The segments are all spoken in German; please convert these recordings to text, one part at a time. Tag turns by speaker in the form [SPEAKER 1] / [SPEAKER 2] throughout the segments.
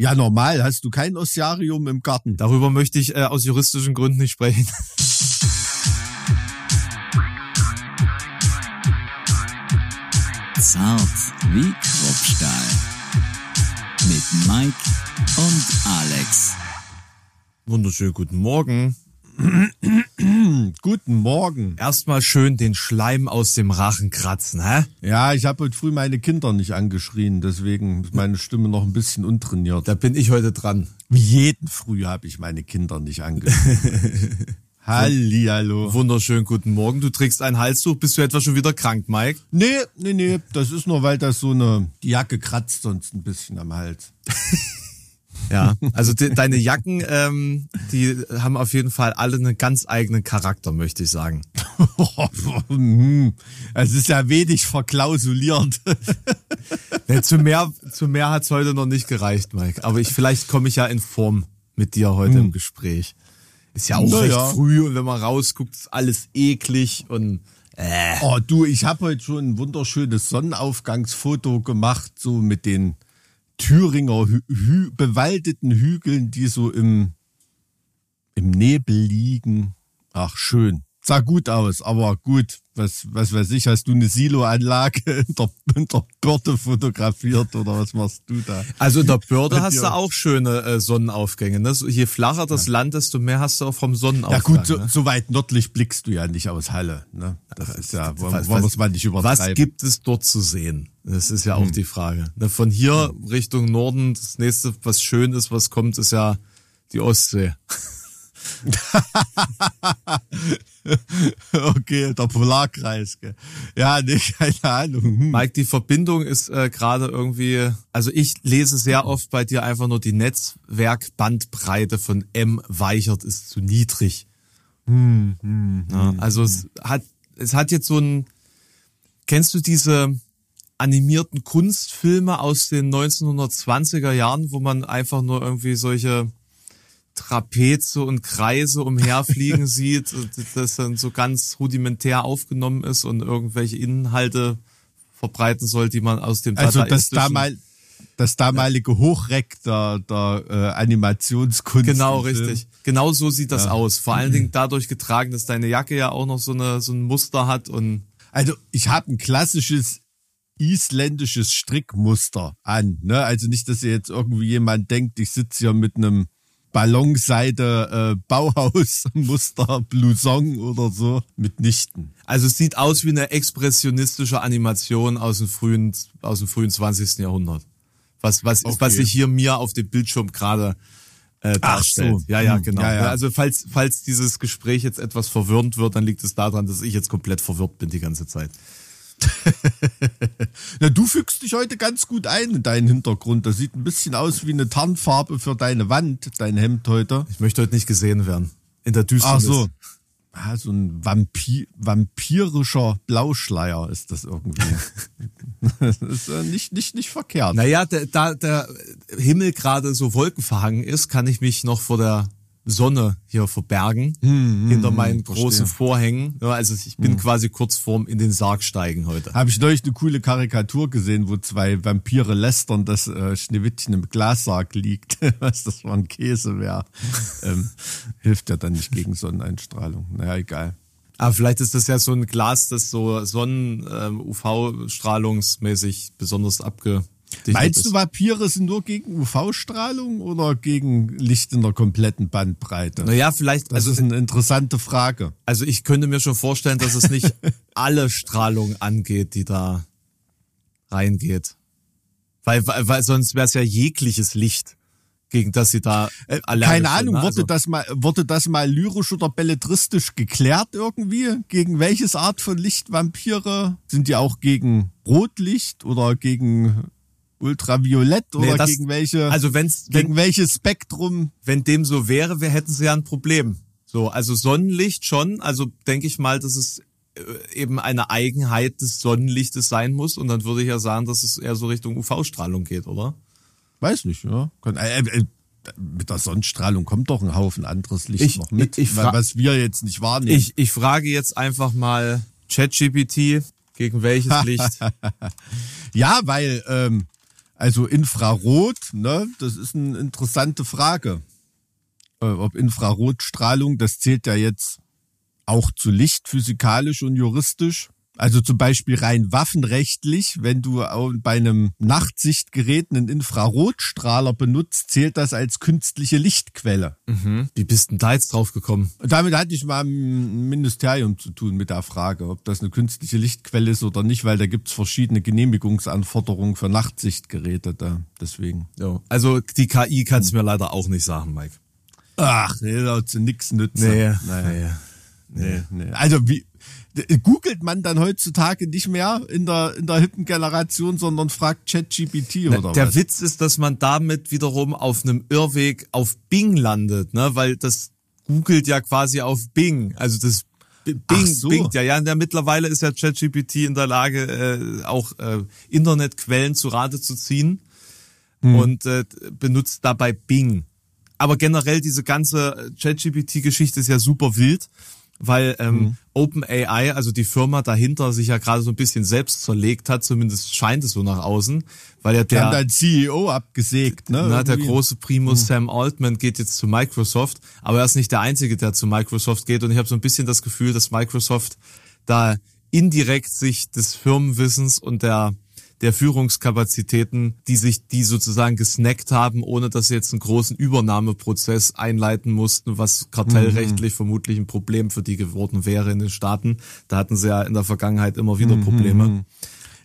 [SPEAKER 1] Ja, normal. Hast du kein Ossiarium im Garten?
[SPEAKER 2] Darüber möchte ich äh, aus juristischen Gründen nicht sprechen.
[SPEAKER 3] Zart wie Kruppstahl. Mit Mike und Alex.
[SPEAKER 2] Wunderschönen guten Morgen.
[SPEAKER 1] Guten Morgen.
[SPEAKER 2] Erstmal schön den Schleim aus dem Rachen kratzen, hä?
[SPEAKER 1] Ja, ich habe heute früh meine Kinder nicht angeschrien, deswegen ist meine Stimme noch ein bisschen untrainiert.
[SPEAKER 2] Da bin ich heute dran.
[SPEAKER 1] Wie jeden Früh habe ich meine Kinder nicht angeschrien. Hallihallo.
[SPEAKER 2] Wunderschönen guten Morgen. Du trägst ein Halstuch. Bist du etwa schon wieder krank, Mike?
[SPEAKER 1] Nee, nee, nee, das ist nur, weil das so eine, die Jacke kratzt sonst ein bisschen am Hals.
[SPEAKER 2] Ja, also de, deine Jacken, ähm, die haben auf jeden Fall alle einen ganz eigenen Charakter, möchte ich sagen.
[SPEAKER 1] Hm, es ist ja wenig verklausuliert.
[SPEAKER 2] Nee, zu mehr, zu mehr hat's heute noch nicht gereicht, Mike. Aber ich, vielleicht komme ich ja in Form mit dir heute im Gespräch. Ist ja auch
[SPEAKER 1] Na
[SPEAKER 2] recht
[SPEAKER 1] ja.
[SPEAKER 2] früh und wenn man rausguckt, ist alles eklig und äh.
[SPEAKER 1] Oh, du, ich habe heute schon ein wunderschönes Sonnenaufgangsfoto gemacht, so mit den Thüringer hü hü bewaldeten Hügeln, die so im, im Nebel liegen. Ach, schön. Sah gut aus, aber gut, was, was weiß ich, hast du eine Siloanlage in der, in der Börde fotografiert oder was machst du da?
[SPEAKER 2] Also in der Börde hast
[SPEAKER 1] Ja.
[SPEAKER 2] du auch schöne äh, Sonnenaufgänge. Ne? Je flacher das Land, desto mehr hast du auch vom
[SPEAKER 1] Ja
[SPEAKER 2] Sonnenaufgang.
[SPEAKER 1] gut, so,
[SPEAKER 2] ne?
[SPEAKER 1] so weit nördlich blickst du ja nicht aus Halle. Ne? Das ist ja, wollen, wir es mal nicht übertreiben.
[SPEAKER 2] Was gibt es dort zu sehen? Das ist ja
[SPEAKER 1] Hm.
[SPEAKER 2] auch die Frage. Ne, Von hier Richtung Norden, das nächste, was schön ist, was kommt, ist ja die Ostsee.
[SPEAKER 1] Okay, der Polarkreis. Gell. Ja, nee, keine Ahnung. Hm.
[SPEAKER 2] Mike, die Verbindung ist äh, gerade irgendwie, also ich lese sehr oft bei dir einfach nur die Netzwerkbandbreite von M Weichert ist zu niedrig. ja, also es hat, es hat jetzt so ein, kennst du diese animierten Kunstfilme aus den 1920er Jahren, wo man einfach nur irgendwie solche Trapeze und Kreise umherfliegen sieht, das dann so ganz rudimentär aufgenommen ist und irgendwelche Inhalte verbreiten soll, die man aus dem
[SPEAKER 1] Also das, damal, das damalige Hochreck der, der äh, Animationskunst.
[SPEAKER 2] Genau, richtig. Genau so sieht das aus. Vor allen Dingen dadurch getragen, dass deine Jacke ja auch noch so eine so ein Muster hat und
[SPEAKER 1] Also ich habe ein klassisches isländisches Strickmuster an. Ne? Also nicht, dass ihr jetzt irgendwie jemand denkt, ich sitze hier mit einem Ballonseide äh, Bauhausmuster Blouson oder so. Mitnichten.
[SPEAKER 2] also es sieht aus wie eine expressionistische Animation aus dem frühen aus dem frühen 20. Jahrhundert. Was was
[SPEAKER 1] Okay.
[SPEAKER 2] was sich hier mir auf dem Bildschirm gerade äh,
[SPEAKER 1] Ach
[SPEAKER 2] darstellt.
[SPEAKER 1] so.
[SPEAKER 2] Ja, ja,
[SPEAKER 1] Hm,
[SPEAKER 2] genau.
[SPEAKER 1] ja, ja.
[SPEAKER 2] Also falls falls dieses Gespräch jetzt etwas verwirrend wird, dann liegt es daran, dass ich jetzt komplett verwirrt bin die ganze Zeit.
[SPEAKER 1] Na, du fügst dich heute ganz gut ein in deinen Hintergrund. Das sieht ein bisschen aus wie eine Tarnfarbe für deine Wand, dein Hemd heute.
[SPEAKER 2] Ich möchte heute nicht gesehen werden. In der Düsternis.
[SPEAKER 1] Ach so. Ah, so ein Vampir, vampirischer Blauschleier ist das irgendwie. das ist äh, nicht, nicht, nicht verkehrt.
[SPEAKER 2] Naja, da der Himmel gerade so wolkenverhangen ist, kann ich mich noch vor der Sonne hier verbergen, hinter meinen großen Vorhängen. Ja, also ich bin quasi kurz vorm in den Sarg steigen heute.
[SPEAKER 1] Habe ich neulich eine coole Karikatur gesehen, wo zwei Vampire lästern, dass äh, Schneewittchen im Glassarg liegt. Was das für ein Käse wäre. ähm, hilft ja dann nicht gegen Sonneneinstrahlung. Naja, egal.
[SPEAKER 2] Aber vielleicht ist das ja so ein Glas, das so Sonnen-UV-strahlungsmäßig besonders abgedichtet
[SPEAKER 1] Meinst du, Vampire sind nur gegen UV-Strahlung oder gegen Licht in der kompletten Bandbreite?
[SPEAKER 2] Naja, vielleicht,
[SPEAKER 1] Das
[SPEAKER 2] also,
[SPEAKER 1] ist eine interessante Frage.
[SPEAKER 2] also ich könnte mir schon vorstellen, dass es nicht alle Strahlung angeht, die da reingeht. Weil, weil, weil sonst wäre es ja jegliches Licht, gegen das sie da
[SPEAKER 1] Äh,
[SPEAKER 2] allergisch
[SPEAKER 1] Keine Ahnung, wurde,
[SPEAKER 2] Also-
[SPEAKER 1] das mal, wurde das mal lyrisch oder belletristisch geklärt irgendwie? Gegen welches Art von Licht Vampire? Sind die auch gegen Rotlicht oder gegen Ultraviolett oder
[SPEAKER 2] Nee, das-
[SPEAKER 1] gegen welche,
[SPEAKER 2] also wenn's,
[SPEAKER 1] gegen
[SPEAKER 2] wenn,
[SPEAKER 1] welches Spektrum?
[SPEAKER 2] wenn dem so wäre, wir hätten sie ja ein Problem. So, also Sonnenlicht schon, also denke ich mal, dass es äh, eben eine Eigenheit des Sonnenlichtes sein muss und dann würde ich ja sagen, dass es eher so Richtung UV-Strahlung geht, oder?
[SPEAKER 1] Weiß nicht, ja. Äh, äh, mit der Sonnenstrahlung kommt doch ein Haufen anderes Licht
[SPEAKER 2] Ich-
[SPEAKER 1] noch mit,
[SPEAKER 2] ich- ich
[SPEAKER 1] was wir jetzt nicht wahrnehmen.
[SPEAKER 2] Ich, ich frage jetzt einfach mal ChatGPT, gegen welches Licht?
[SPEAKER 1] Ja, weil, ähm, Also Infrarot, ne, das ist eine interessante Frage. Äh, ob Infrarotstrahlung, das zählt ja jetzt auch zu Licht physikalisch und juristisch. Also zum Beispiel rein waffenrechtlich, wenn du bei einem Nachtsichtgerät einen Infrarotstrahler benutzt, zählt das als künstliche Lichtquelle.
[SPEAKER 2] Mhm. Wie bist denn da jetzt drauf gekommen?
[SPEAKER 1] Damit hatte ich mal im Ministerium zu tun mit der Frage, ob das eine künstliche Lichtquelle ist oder nicht, weil da gibt's verschiedene Genehmigungsanforderungen für Nachtsichtgeräte da. Deswegen.
[SPEAKER 2] Ja. Also die KI kannst du mir leider auch nicht sagen, Mike.
[SPEAKER 1] Ach, nee, zu nix nützen.
[SPEAKER 2] Nee, naja.
[SPEAKER 1] Nee, nee. Also wie googelt man dann heutzutage nicht mehr in der in der hippen Generation, sondern fragt ChatGPT oder
[SPEAKER 2] Der
[SPEAKER 1] was?
[SPEAKER 2] Witz ist, dass man damit wiederum auf einem Irrweg auf Bing landet, ne, weil das googelt ja quasi auf Bing, also das Bing,
[SPEAKER 1] so.
[SPEAKER 2] Bing, ja, ja, der mittlerweile ist ja ChatGPT in der Lage, äh, auch äh, Internetquellen zu Rate zu ziehen und äh, benutzt dabei Bing. Aber generell diese ganze ChatGPT-Geschichte ist ja super wild, weil ähm, OpenAI, also die Firma dahinter, sich ja gerade so ein bisschen selbst zerlegt hat, zumindest scheint es so nach außen, weil ja
[SPEAKER 1] Der dein CEO abgesägt, ne?
[SPEAKER 2] na, der große Primus Sam Altman geht jetzt zu Microsoft, aber er ist nicht der Einzige, der zu Microsoft geht. Und ich habe so ein bisschen das Gefühl, dass Microsoft da indirekt sich des Firmenwissens und der der Führungskapazitäten, die sich die sozusagen gesnackt haben, ohne dass sie jetzt einen großen Übernahmeprozess einleiten mussten, was kartellrechtlich vermutlich ein Problem für die geworden wäre in den Staaten. Da hatten sie ja in der Vergangenheit immer wieder Probleme.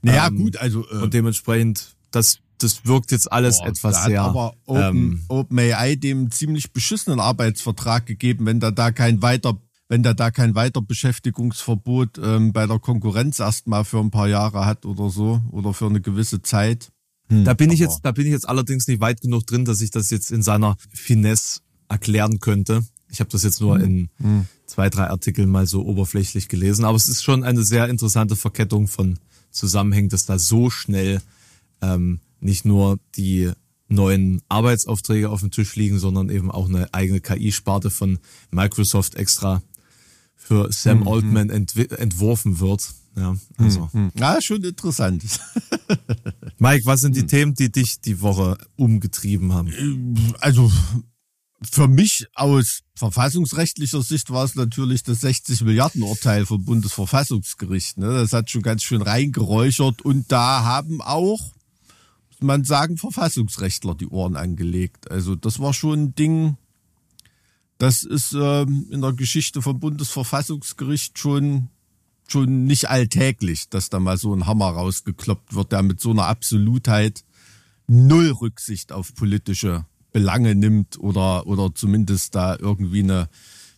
[SPEAKER 1] Naja,
[SPEAKER 2] ähm,
[SPEAKER 1] gut, also äh,
[SPEAKER 2] Und dementsprechend, das, das wirkt jetzt alles
[SPEAKER 1] boah,
[SPEAKER 2] etwas
[SPEAKER 1] da hat
[SPEAKER 2] sehr.
[SPEAKER 1] aber Open,
[SPEAKER 2] ähm,
[SPEAKER 1] OpenAI dem ziemlich beschissenen Arbeitsvertrag gegeben, wenn da da kein weiter wenn der da kein Weiterbeschäftigungsverbot ähm, bei der Konkurrenz erstmal für ein paar Jahre hat oder so oder für eine gewisse Zeit.
[SPEAKER 2] Da bin ich jetzt, da bin ich jetzt allerdings nicht weit genug drin, dass ich das jetzt in seiner Finesse erklären könnte. Ich habe das jetzt nur in zwei, drei Artikeln mal so oberflächlich gelesen, aber es ist schon eine sehr interessante Verkettung von Zusammenhängen, dass da so schnell ähm, nicht nur die neuen Arbeitsaufträge auf dem Tisch liegen, sondern eben auch eine eigene KI-Sparte von Microsoft extra für Sam Altman entwi- entworfen wird. Ja, also.
[SPEAKER 1] Ja, schon interessant.
[SPEAKER 2] Mike, was sind die Themen, die dich die Woche umgetrieben haben?
[SPEAKER 1] Also für mich aus verfassungsrechtlicher Sicht war es natürlich das 60 Milliarden Urteil vom Bundesverfassungsgericht. Ne? Das hat schon ganz schön reingeräuchert und da haben auch, muss man sagen, Verfassungsrechtler die Ohren angelegt. Also das war schon ein Ding, das ist ähm, in der Geschichte vom Bundesverfassungsgericht schon schon nicht alltäglich, dass da mal so ein Hammer rausgekloppt wird, der mit so einer Absolutheit null Rücksicht auf politische Belange nimmt oder, oder zumindest da irgendwie eine,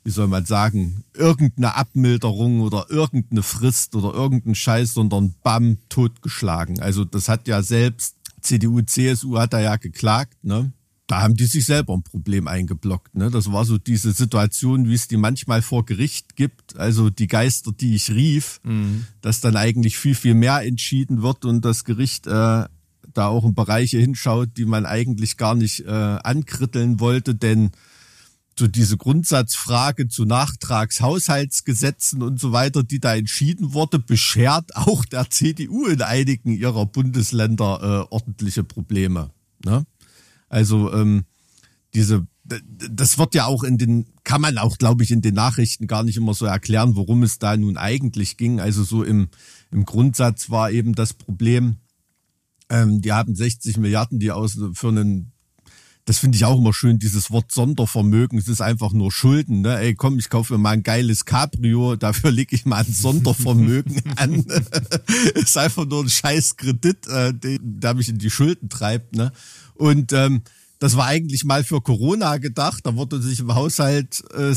[SPEAKER 1] wie soll man sagen, irgendeine Abmilderung oder irgendeine Frist oder irgendein Scheiß, sondern bam, totgeschlagen. Also das hat ja selbst CDU, CSU hat da ja geklagt, ne? Da haben die sich selber ein Problem eingeblockt. Ne? Das war so diese Situation, wie es die manchmal vor Gericht gibt. Also die Geister, die ich rief, dass dann eigentlich viel, viel mehr entschieden wird und das Gericht äh, da auch in Bereiche hinschaut, die man eigentlich gar nicht äh, ankritteln wollte, denn so diese Grundsatzfrage zu Nachtragshaushaltsgesetzen und so weiter, die da entschieden wurde, beschert auch der CDU in einigen ihrer Bundesländer äh, ordentliche Probleme. Ne? Also ähm, diese, das wird ja auch in den, kann man auch, glaube ich, in den Nachrichten gar nicht immer so erklären, worum es da nun eigentlich ging. Also so im, im Grundsatz war eben das Problem, ähm, die haben 60 Milliarden, die aus für einen das finde ich auch immer schön, dieses Wort Sondervermögen. Es ist einfach nur Schulden. Ne? Ey, komm, ich kaufe mir mal ein geiles Cabrio, dafür lege ich mal ein Sondervermögen an. ist einfach nur ein scheiß Kredit, äh, der mich in die Schulden treibt. Ne? Und ähm, das war eigentlich mal für Corona gedacht. Da wurde sich im Haushalt äh,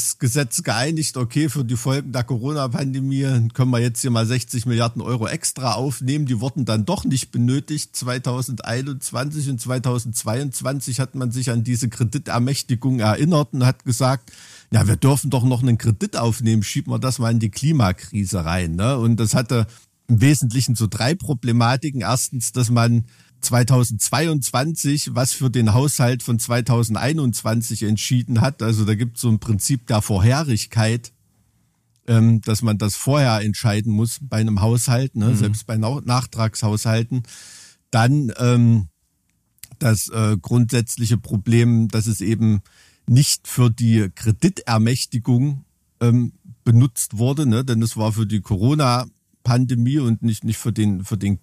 [SPEAKER 1] geeinigt, okay, für die Folgen der Corona-Pandemie können wir jetzt hier mal 60 Milliarden Euro extra aufnehmen. Die wurden dann doch nicht benötigt. 2021 und 2022 hat man sich an diese Kreditermächtigung erinnert und hat gesagt, ja, wir dürfen doch noch einen Kredit aufnehmen, schieben wir das mal in die Klimakrise rein. Ne? Und das hatte im Wesentlichen so drei Problematiken. Erstens, dass man 2022 was für den Haushalt von 2021 entschieden hat. Also da gibt es so ein Prinzip der Vorherigkeit, ähm, dass man das vorher entscheiden muss bei einem Haushalt, ne? selbst bei Nau- Nachtragshaushalten. Dann ähm, das äh, grundsätzliche Problem, dass es eben nicht für die Kreditermächtigung ähm, benutzt wurde, ne? denn es war für die Corona-Pandemie und nicht, nicht für den, für den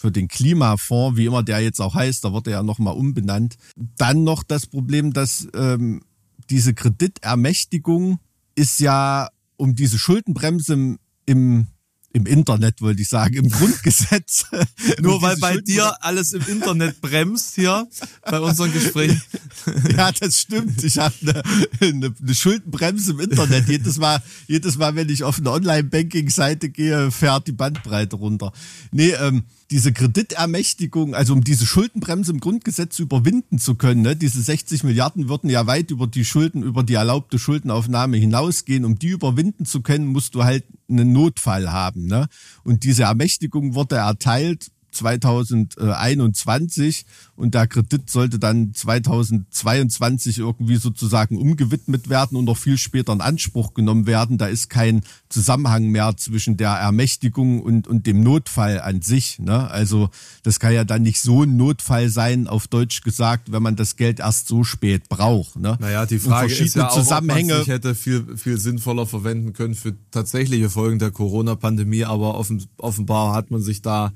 [SPEAKER 1] für den Klimafonds, wie immer der jetzt auch heißt, da wurde er ja nochmal umbenannt. Dann noch das Problem, dass ähm, diese Kreditermächtigung ist ja um diese Schuldenbremse im, im im Internet wollte ich sagen, im Grundgesetz.
[SPEAKER 2] Nur weil bei dir alles im Internet bremst hier bei unseren Gesprächen.
[SPEAKER 1] ja, das stimmt. Ich habe eine, eine, eine Schuldenbremse im Internet. Jedes Mal, jedes Mal, wenn ich auf eine Online-Banking-Seite gehe, fährt die Bandbreite runter. Nee, ähm, diese Kreditermächtigung, also um diese Schuldenbremse im Grundgesetz überwinden zu können, ne, diese 60 Milliarden würden ja weit über die Schulden, über die erlaubte Schuldenaufnahme hinausgehen. Um die überwinden zu können, musst du halt einen Notfall haben. Ne? Und diese Ermächtigung wurde erteilt 2021 und der Kredit sollte dann 2022 irgendwie sozusagen umgewidmet werden und noch viel später in Anspruch genommen werden. Da ist kein Zusammenhang mehr zwischen der Ermächtigung und, und dem Notfall an sich. Ne? Also das kann ja dann nicht so ein Notfall sein, auf Deutsch gesagt, wenn man das Geld erst so spät braucht. Ne?
[SPEAKER 2] Naja, die Frage ist ja auch, Zusammenhänge, ob man sich hätte viel, viel sinnvoller verwenden können für tatsächliche Folgen der Corona-Pandemie, aber offen, offenbar hat man sich da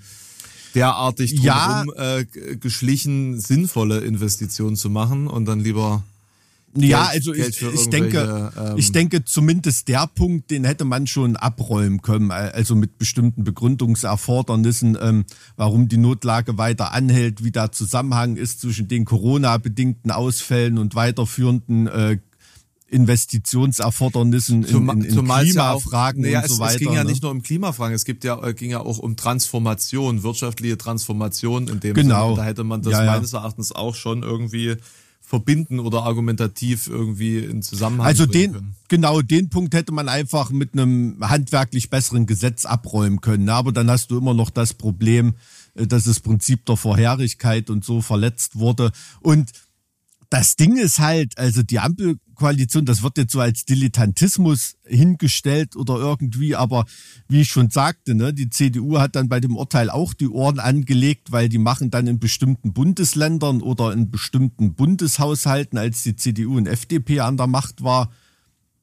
[SPEAKER 2] derartig drumherum ja, äh, geschlichen, sinnvolle Investitionen zu machen und dann lieber
[SPEAKER 1] Geld, ja, also ich, ich denke, ähm, ich denke zumindest der Punkt, den hätte man schon abräumen können, also mit bestimmten Begründungserfordernissen, ähm, warum die Notlage weiter anhält, wie der Zusammenhang ist zwischen den Corona-bedingten Ausfällen und weiterführenden äh, Investitionserfordernissen in, in, in Klimafragen
[SPEAKER 2] ja,
[SPEAKER 1] und so
[SPEAKER 2] es,
[SPEAKER 1] weiter.
[SPEAKER 2] Es ging ja ne? nicht nur um Klimafragen, es gibt ja, äh, ging ja auch um Transformation, wirtschaftliche Transformation in dem
[SPEAKER 1] genau. Sinne.
[SPEAKER 2] Da hätte man das ja, ja. meines Erachtens auch schon irgendwie verbinden oder argumentativ irgendwie in Zusammenhang
[SPEAKER 1] Also den
[SPEAKER 2] können.
[SPEAKER 1] genau den Punkt hätte man einfach mit einem handwerklich besseren Gesetz abräumen können. Aber dann hast du immer noch das Problem, äh, dass das Prinzip der Vorherigkeit und so verletzt wurde und das Ding ist halt, also die Ampelkoalition, das wird jetzt so als Dilettantismus hingestellt oder irgendwie, aber wie ich schon sagte, ne, die CDU hat dann bei dem Urteil auch die Ohren angelegt, weil die machen dann in bestimmten Bundesländern oder in bestimmten Bundeshaushalten, als die CDU und FDP an der Macht war,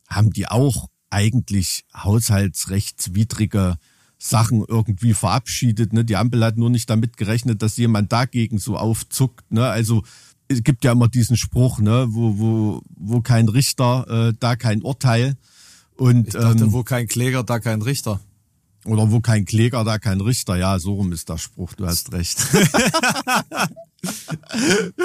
[SPEAKER 1] haben die auch eigentlich haushaltsrechtswidrige Sachen irgendwie verabschiedet. Ne? Die Ampel hat nur nicht damit gerechnet, dass jemand dagegen so aufzuckt. Ne? Also es gibt ja immer diesen Spruch, ne, wo, wo, wo kein Richter, äh, da kein Urteil. Und,
[SPEAKER 2] ich dachte, ähm, wo kein Kläger, da kein Richter.
[SPEAKER 1] Oder wo kein Kläger, da kein Richter. Ja, so rum ist der Spruch, du hast recht.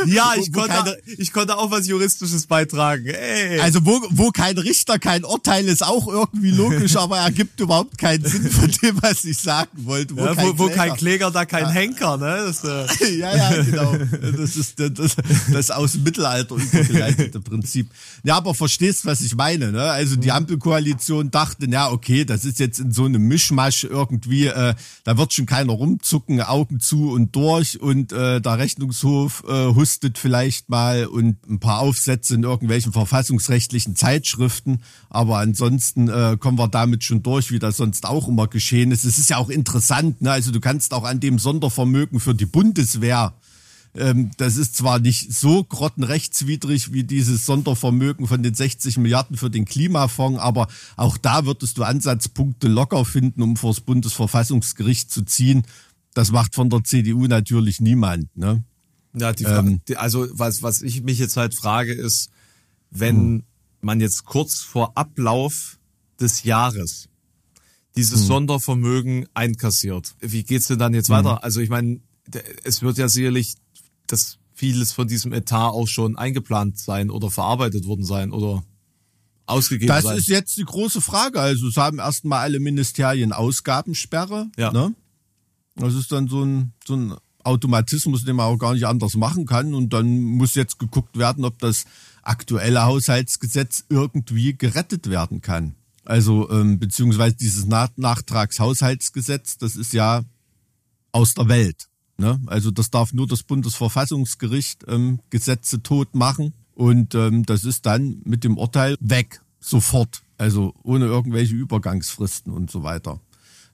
[SPEAKER 2] ja, ich konnte, keine, ich konnte auch was Juristisches beitragen. Ey.
[SPEAKER 1] Also wo, wo kein Richter kein Urteil ist auch irgendwie logisch, aber ergibt überhaupt keinen Sinn von dem, was ich sagen wollte.
[SPEAKER 2] Wo, ja, kein, wo, wo kein Kläger, da kein ja. Henker, ne? Das,
[SPEAKER 1] äh. ja, ja, genau. Das ist das, das aus dem Mittelalter übergeleitete Prinzip. Ja, aber verstehst, was ich meine, ne? Also die Ampelkoalition dachte, ja, okay, das ist jetzt in so einem Mischmasch irgendwie, äh, da wird schon keiner rumzucken, Augen zu und durch und äh, da Rechnung Verwaltungshof äh, hustet vielleicht mal und ein paar Aufsätze in irgendwelchen verfassungsrechtlichen Zeitschriften. Aber ansonsten äh, kommen wir damit schon durch, wie das sonst auch immer geschehen ist. Es ist ja auch interessant, ne? also du kannst auch an dem Sondervermögen für die Bundeswehr ähm, das ist zwar nicht so grottenrechtswidrig wie dieses Sondervermögen von den 60 Milliarden für den Klimafonds, aber auch da würdest du Ansatzpunkte locker finden, um vor das Bundesverfassungsgericht zu ziehen. Das macht von der CDU natürlich niemand. Ne?
[SPEAKER 2] Ja, die Frage, ähm, also was, was ich mich jetzt halt frage, ist, wenn hm. man jetzt kurz vor Ablauf des Jahres dieses hm. Sondervermögen einkassiert, wie geht's denn dann jetzt hm. weiter? Also ich meine, es wird ja sicherlich dass vieles von diesem Etat auch schon eingeplant sein oder verarbeitet worden sein oder ausgegeben
[SPEAKER 1] das
[SPEAKER 2] sein.
[SPEAKER 1] Das ist jetzt die große Frage. Also es haben erstmal alle Ministerien Ausgabensperre.
[SPEAKER 2] Ja.
[SPEAKER 1] Ne? Das ist dann so ein, so ein Automatismus, den man auch gar nicht anders machen kann. Und dann muss jetzt geguckt werden, ob das aktuelle Haushaltsgesetz irgendwie gerettet werden kann. Also ähm, beziehungsweise dieses Nach Nachtragshaushaltsgesetz, das ist ja aus der Welt. Ne? Also das darf nur das Bundesverfassungsgericht ähm, Gesetze tot machen. Und ähm, das ist dann mit dem Urteil weg, sofort. Also ohne irgendwelche Übergangsfristen und so weiter.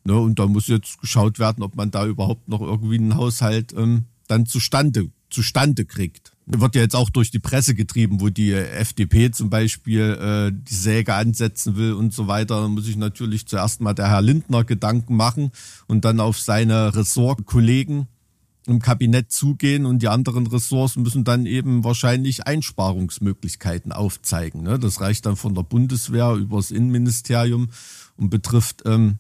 [SPEAKER 1] Ne, und da muss jetzt geschaut werden, ob man da überhaupt noch irgendwie einen Haushalt ähm, dann zustande, zustande kriegt. Wird ja jetzt auch durch die Presse getrieben, wo die FDP zum Beispiel äh, die Säge ansetzen will und so weiter. Da muss ich natürlich zuerst mal der Herr Lindner Gedanken machen und dann auf seine Ressortkollegen im Kabinett zugehen und die anderen Ressorts müssen dann eben wahrscheinlich Einsparungsmöglichkeiten aufzeigen. Ne? Das reicht dann von der Bundeswehr über das Innenministerium und betrifft ähm,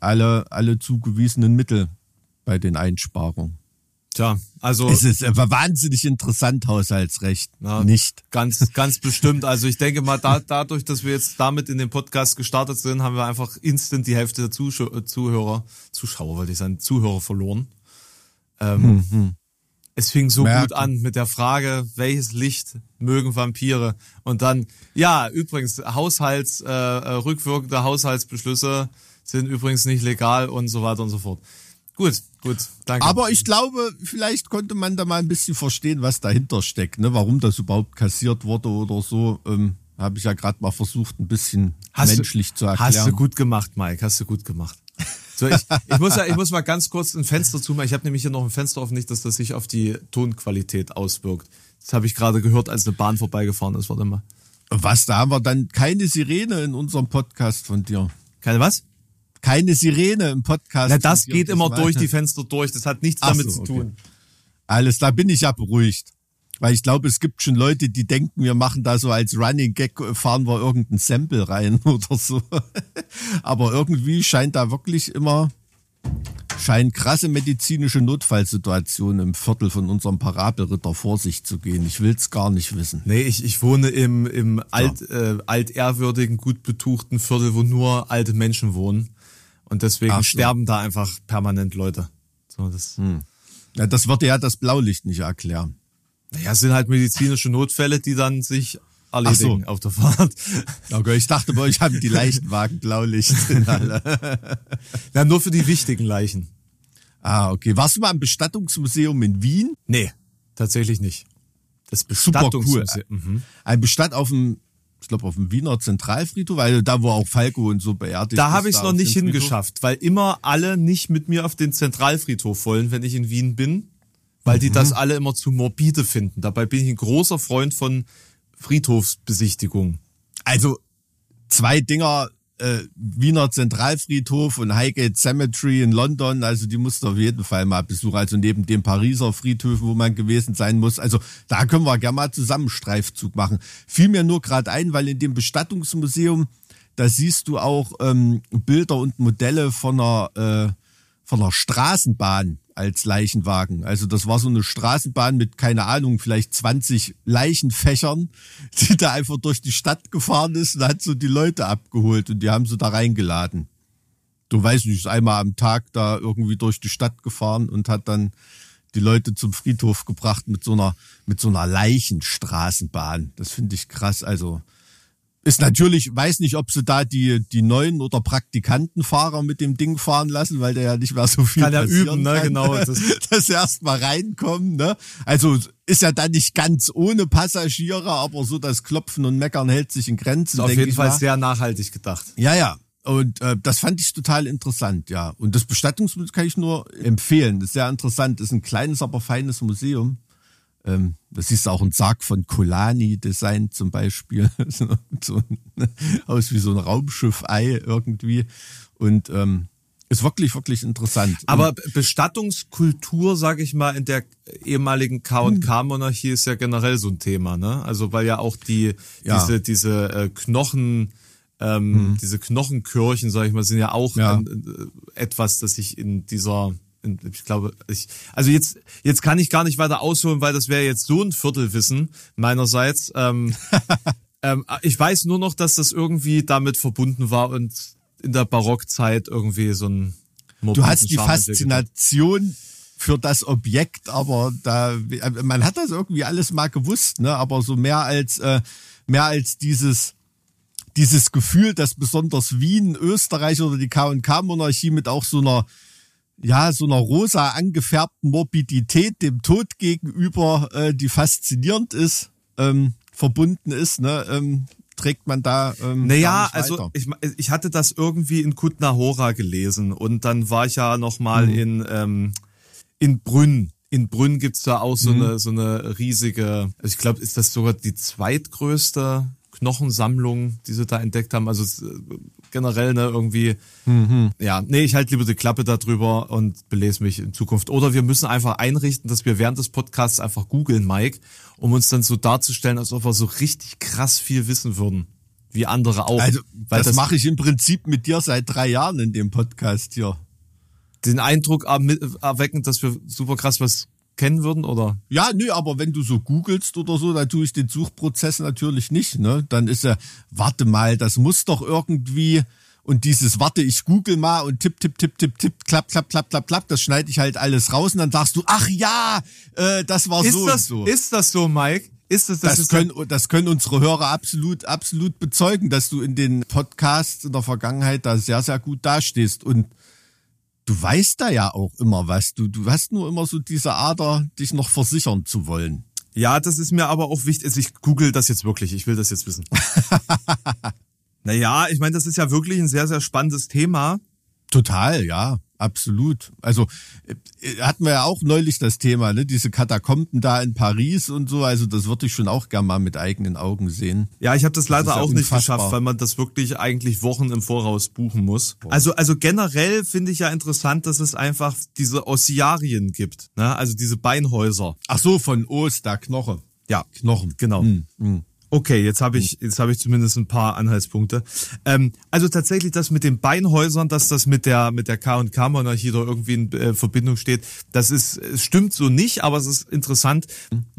[SPEAKER 1] alle, alle zugewiesenen Mittel bei den Einsparungen.
[SPEAKER 2] Tja, also.
[SPEAKER 1] Es ist aber wahnsinnig interessant, Haushaltsrecht. Ja, nicht.
[SPEAKER 2] Ganz, ganz bestimmt. Also ich denke mal, da, dadurch, dass wir jetzt damit in den Podcast gestartet sind, haben wir einfach instant die Hälfte der Zuschauer, Zuhörer, Zuschauer wollte ich sagen, Zuhörer verloren. Ähm, hm, hm. Es fing so Merken. gut an mit der Frage, welches Licht mögen Vampire? Und dann, ja, übrigens, Haushalts, äh, äh rückwirkende Haushaltsbeschlüsse sind übrigens nicht legal und so weiter und so fort. Gut, gut, danke.
[SPEAKER 1] Aber ich glaube, vielleicht konnte man da mal ein bisschen verstehen, was dahinter steckt, ne? warum das überhaupt kassiert wurde oder so. Ähm, Habe ich ja gerade mal versucht, ein bisschen hast menschlich
[SPEAKER 2] du,
[SPEAKER 1] zu erklären.
[SPEAKER 2] Hast du gut gemacht, Mike, hast du gut gemacht. So, ich, ich, muss ja, ich muss mal ganz kurz ein Fenster zumachen. Ich habe nämlich hier noch ein Fenster offen, nicht, dass das sich auf die Tonqualität auswirkt. Das habe ich gerade gehört, als eine Bahn vorbeigefahren ist. Warte mal.
[SPEAKER 1] Was, da haben wir dann keine Sirene in unserem Podcast von dir.
[SPEAKER 2] Keine was?
[SPEAKER 1] Keine Sirene im Podcast.
[SPEAKER 2] Na, das geht immer durch die Fenster durch. Das hat nichts Ach damit so, zu tun. Okay.
[SPEAKER 1] Alles, da bin ich ja beruhigt. Weil ich glaube, es gibt schon Leute, die denken, wir machen da so als Running Gag, fahren wir irgendein Sample rein oder so. Aber irgendwie scheint da wirklich immer, scheinen krasse medizinische Notfallsituationen im Viertel von unserem Parabelritter vor sich zu gehen. Ich will's gar nicht wissen.
[SPEAKER 2] Nee, ich, ich wohne im, im alt, ja. äh, altehrwürdigen, gut betuchten Viertel, wo nur alte Menschen wohnen. Und deswegen so. sterben da einfach permanent Leute. So, das, hm.
[SPEAKER 1] ja, das würde ja das Blaulicht nicht erklären.
[SPEAKER 2] Naja, es sind halt medizinische Notfälle, die dann sich erledigen so. auf der Fahrt.
[SPEAKER 1] Okay, ich dachte bei euch haben die Leichenwagen Blaulicht.
[SPEAKER 2] ja, nur für die wichtigen Leichen.
[SPEAKER 1] Ah, okay. Warst du mal im Bestattungsmuseum in Wien?
[SPEAKER 2] Nee, tatsächlich nicht.
[SPEAKER 1] Das Bestattungsmuseum. Super cool. Mhm. Ein Bestatt auf dem, ich glaube auf dem Wiener Zentralfriedhof, weil da wo auch Falco und so beerdigt
[SPEAKER 2] Da habe ich es noch nicht hingeschafft, weil immer alle nicht mit mir auf den Zentralfriedhof wollen, wenn ich in Wien bin weil die mhm. das alle immer zu morbide finden. Dabei bin ich ein großer Freund von Friedhofsbesichtigung.
[SPEAKER 1] Also zwei Dinger, äh, Wiener Zentralfriedhof und Highgate Cemetery in London, also die musst du auf jeden Fall mal besuchen. Also neben dem Pariser Friedhöfen, wo man gewesen sein muss. Also da können wir gerne mal zusammen Streifzug machen. Fiel mir nur gerade ein, weil in dem Bestattungsmuseum, da siehst du auch ähm, Bilder und Modelle von einer, äh, von einer Straßenbahn als Leichenwagen. Also das war so eine Straßenbahn mit, keine Ahnung, vielleicht 20 Leichenfächern, die da einfach durch die Stadt gefahren ist und hat so die Leute abgeholt und die haben sie da reingeladen. Du weißt nicht, ist einmal am Tag da irgendwie durch die Stadt gefahren und hat dann die Leute zum Friedhof gebracht mit so einer, mit so einer Leichenstraßenbahn. Das finde ich krass. Also, ist natürlich, weiß nicht, ob sie da die, die neuen oder Praktikantenfahrer mit dem Ding fahren lassen, weil der ja nicht mehr so viel
[SPEAKER 2] kann. Ja üben, ne,
[SPEAKER 1] kann,
[SPEAKER 2] genau.
[SPEAKER 1] Das dass sie erst mal reinkommen, ne. Also, ist ja dann nicht ganz ohne Passagiere, aber so das Klopfen und Meckern hält sich in Grenzen. Ist
[SPEAKER 2] auf jeden Fall mal. sehr nachhaltig gedacht.
[SPEAKER 1] Ja, ja. Und äh, das fand ich total interessant, ja. Und das Bestattungsmuseum kann ich nur empfehlen. Das ist sehr interessant. Das ist ein kleines, aber feines Museum. Ähm, das ist auch ein Sarg von Colani Design zum Beispiel. so, aus wie so ein Raumschiff-Ei irgendwie. Und ähm, ist wirklich, wirklich interessant.
[SPEAKER 2] Aber Bestattungskultur, sage ich mal, in der ehemaligen K&K-Monarchie ist ja generell so ein Thema, ne? Also weil ja auch die ja. diese diese äh, Knochen ähm, hm. diese Knochenkirchen, sage ich mal, sind ja auch ja. Ein, äh, etwas, das sich in dieser ich glaube, ich, also jetzt, jetzt kann ich gar nicht weiter ausholen, weil das wäre jetzt so ein Viertelwissen meinerseits. Ähm, ähm, ich weiß nur noch, dass das irgendwie damit verbunden war und in der Barockzeit irgendwie so ein
[SPEAKER 1] Du hast die Faszination für das Objekt, aber da man hat das irgendwie alles mal gewusst, ne? Aber so mehr als äh, mehr als dieses dieses Gefühl, dass besonders Wien, Österreich oder die K&K-Monarchie mit auch so einer ja, so einer rosa angefärbten Morbidität dem Tod gegenüber, äh, die faszinierend ist, ähm, verbunden ist, ne, ähm, trägt man da. Ähm,
[SPEAKER 2] naja, also ich, ich hatte das irgendwie in Kutna Hora gelesen und dann war ich ja noch mal mhm. in ähm, in Brünn in Brünn gibt's da auch so, eine, so eine riesige, also ich glaube, ist das sogar die zweitgrößte Knochensammlung, die sie da entdeckt haben. Also äh, generell ne, irgendwie, ja, nee, ich halte lieber die Klappe darüber und belese mich in Zukunft. Oder wir müssen einfach einrichten, dass wir während des Podcasts einfach googeln, Mike, um uns dann so darzustellen, als ob wir so richtig krass viel wissen würden. Wie andere auch.
[SPEAKER 1] Also,
[SPEAKER 2] Weil
[SPEAKER 1] das, mache ich im Prinzip mit dir seit drei Jahren in dem Podcast hier.
[SPEAKER 2] den Eindruck erwecken, dass wir super krass was kennen würden, oder?
[SPEAKER 1] Ja, nö, aber wenn du so googelst oder so, dann tue ich den Suchprozess natürlich nicht, ne? Dann ist ja, warte mal, das muss doch irgendwie und dieses warte, ich google mal und tipp, tipp, tipp, tipp, tipp, klapp, klapp, klapp, klapp, klapp, das schneide ich halt alles raus und dann sagst du, ach ja, äh, das war
[SPEAKER 2] Ist
[SPEAKER 1] so
[SPEAKER 2] das
[SPEAKER 1] so.
[SPEAKER 2] ist das so, Mike? Ist das das,
[SPEAKER 1] das, können, das können unsere Hörer absolut, absolut bezeugen, dass du in den Podcasts in der Vergangenheit da sehr, sehr gut dastehst. Und du weißt da ja auch immer was. Du, du hast nur immer so diese Ader, dich noch versichern zu wollen.
[SPEAKER 2] Ja, das ist mir aber auch wichtig. Also ich google das jetzt wirklich. Ich will das jetzt wissen. naja, ich meine, das ist ja wirklich ein sehr, sehr spannendes Thema.
[SPEAKER 1] Total, ja, absolut. Also äh, hatten wir ja auch neulich das Thema, ne? diese Katakomben da in Paris und so. Also das würde ich schon auch gern mal mit eigenen Augen sehen.
[SPEAKER 2] Ja, ich habe das leider
[SPEAKER 1] ja
[SPEAKER 2] auch nicht
[SPEAKER 1] unfassbar.
[SPEAKER 2] geschafft, weil man das wirklich eigentlich Wochen im Voraus buchen muss. Also, also generell finde ich ja interessant, dass es einfach diese Ossiarien gibt. Ne? Also diese Beinhäuser.
[SPEAKER 1] Ach so, von Ost, da Knoche.
[SPEAKER 2] Ja,
[SPEAKER 1] Knochen.
[SPEAKER 2] genau.
[SPEAKER 1] Hm,
[SPEAKER 2] Okay, jetzt habe ich jetzt habe ich zumindest ein paar Anhaltspunkte. Ähm, also tatsächlich das mit den Beinhäusern, dass das mit der mit der K&K Monarchie da irgendwie in äh, Verbindung steht, das ist es stimmt so nicht, aber es ist interessant.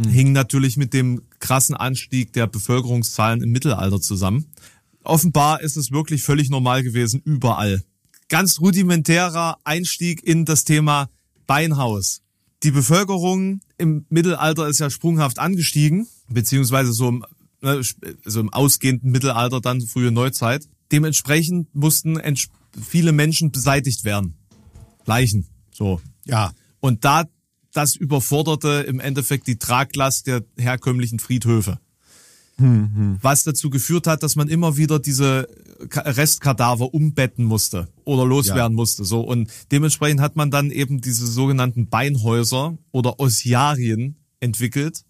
[SPEAKER 2] Hing natürlich mit dem krassen Anstieg der Bevölkerungszahlen im Mittelalter zusammen. Offenbar ist es wirklich völlig normal gewesen überall. Ganz rudimentärer Einstieg in das Thema Beinhaus. Die Bevölkerung im Mittelalter ist ja sprunghaft angestiegen, beziehungsweise so im, ne, so im ausgehenden Mittelalter, dann frühe Neuzeit. Dementsprechend mussten viele Menschen beseitigt werden. Leichen, so.
[SPEAKER 1] Ja,
[SPEAKER 2] Und da, das überforderte im Endeffekt die Traglast der herkömmlichen Friedhöfe. Was dazu geführt hat, dass man immer wieder diese Ka- Restkadaver umbetten musste oder loswerden musste. So und dementsprechend hat man dann eben diese sogenannten Beinhäuser oder Ossiarien entwickelt,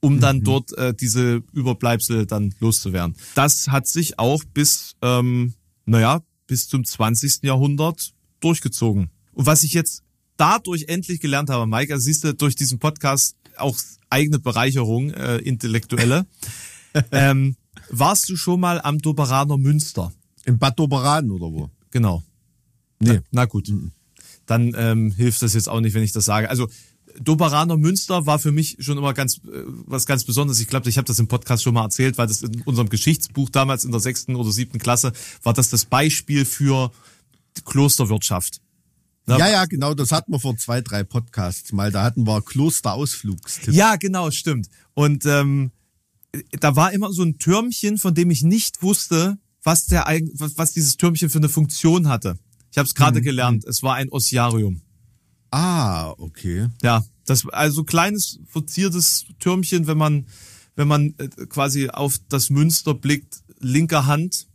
[SPEAKER 2] um dann dort äh, diese Überbleibsel dann loszuwerden. Das hat sich auch bis, ähm, naja, bis zum 20. Jahrhundert durchgezogen. Und was ich jetzt dadurch endlich gelernt habe, Mike, also siehst du durch diesen Podcast auch eigene Bereicherung, äh, intellektuelle. ähm, warst du schon mal am Doberaner Münster?
[SPEAKER 1] im Bad Doberan oder wo?
[SPEAKER 2] Genau.
[SPEAKER 1] Nee.
[SPEAKER 2] Na gut. Dann ähm, hilft das jetzt auch nicht, wenn ich das sage. Also Doberaner Münster war für mich schon immer ganz äh, was ganz Besonderes. Ich glaube, ich habe das im Podcast schon mal erzählt, weil das in unserem Geschichtsbuch damals in der sechsten oder siebten Klasse war das das Beispiel für Klosterwirtschaft. Na,
[SPEAKER 1] Ja, ja, genau, das hatten wir vor zwei, drei Podcasts mal. Da hatten wir Klosterausflugstipp.
[SPEAKER 2] Ja, genau, stimmt. Und ähm, da war immer so ein Türmchen, von dem ich nicht wusste, was der was, was dieses Türmchen für eine Funktion hatte. Ich habe es gerade gelernt. Es war ein Ossiarium.
[SPEAKER 1] Ah, okay.
[SPEAKER 2] Ja, das also kleines verziertes Türmchen, wenn man wenn man äh, quasi auf das Münster blickt, linker Hand.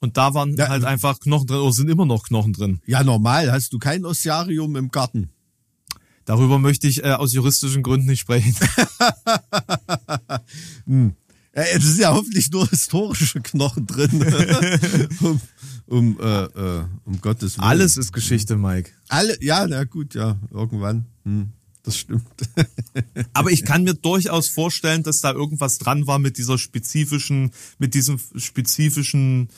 [SPEAKER 2] Und da waren
[SPEAKER 1] Ja,
[SPEAKER 2] halt einfach Knochen drin, oder sind immer noch Knochen drin.
[SPEAKER 1] Ja, normal. Hast du kein Ossiarium im Garten?
[SPEAKER 2] Darüber möchte ich äh, aus juristischen Gründen nicht sprechen.
[SPEAKER 1] Äh, Es ist ja hoffentlich nur historische Knochen drin. um, um, äh, äh, um Gottes Willen.
[SPEAKER 2] Alles ist Geschichte, Mike.
[SPEAKER 1] Alle, ja, na gut, ja, irgendwann. Hm, das stimmt.
[SPEAKER 2] Aber ich kann mir durchaus vorstellen, dass da irgendwas dran war mit dieser spezifischen, mit diesem spezifischen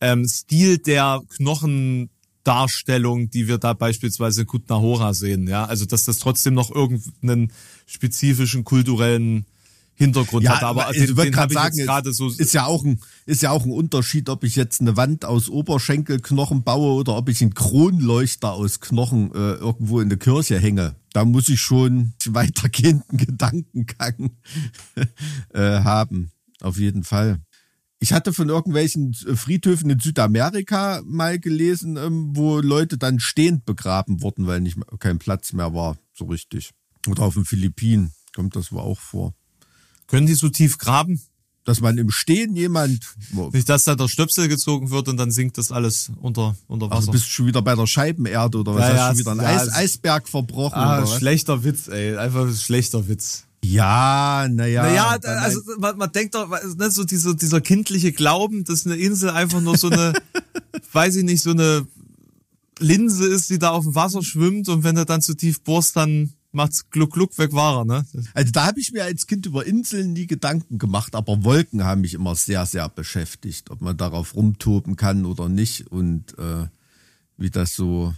[SPEAKER 2] ähm, Stil der Knochendarstellung, die wir da beispielsweise in Kutna Hora sehen. Ja, also dass das trotzdem noch irgendeinen spezifischen kulturellen Hintergrund hat. Aber
[SPEAKER 1] ich
[SPEAKER 2] den,
[SPEAKER 1] würd
[SPEAKER 2] den ich
[SPEAKER 1] sagen,
[SPEAKER 2] gerade so.
[SPEAKER 1] ist ja auch ein ist ja auch ein Unterschied, ob ich jetzt eine Wand aus Oberschenkelknochen baue oder ob ich einen Kronleuchter aus Knochen äh, irgendwo in der Kirche hänge. Da muss ich schon weitergehenden Gedankengang äh, haben, auf jeden Fall. Ich hatte von irgendwelchen Friedhöfen in Südamerika mal gelesen, ähm, wo Leute dann stehend begraben wurden, weil nicht kein Platz mehr war, so richtig. Oder auf den Philippinen kommt das wohl auch vor.
[SPEAKER 2] Können die so tief graben?
[SPEAKER 1] dass man im Stehen jemand.
[SPEAKER 2] Nicht, dass da der Stöpsel gezogen wird und dann sinkt das alles unter, unter Wasser.
[SPEAKER 1] Also bist du schon wieder bei der Scheibenerde oder was?
[SPEAKER 2] Ja,
[SPEAKER 1] hast
[SPEAKER 2] ja,
[SPEAKER 1] du schon wieder einen
[SPEAKER 2] ja,
[SPEAKER 1] Eis, Eisberg verbrochen?
[SPEAKER 2] ah,
[SPEAKER 1] oder was?
[SPEAKER 2] schlechter Witz, ey. Einfach ein schlechter Witz.
[SPEAKER 1] Ja, naja.
[SPEAKER 2] Naja, also man, man denkt doch, ne, so dieser, dieser kindliche Glauben, dass eine Insel einfach nur so eine, weiß ich nicht, so eine Linse ist, die da auf dem Wasser schwimmt und wenn du dann zu tief bohrst, dann macht's gluck gluck weg war er, ne?
[SPEAKER 1] Also da habe ich mir als Kind über Inseln nie Gedanken gemacht, aber Wolken haben mich immer sehr, sehr beschäftigt, ob man darauf rumtoben kann oder nicht und äh, wie das so,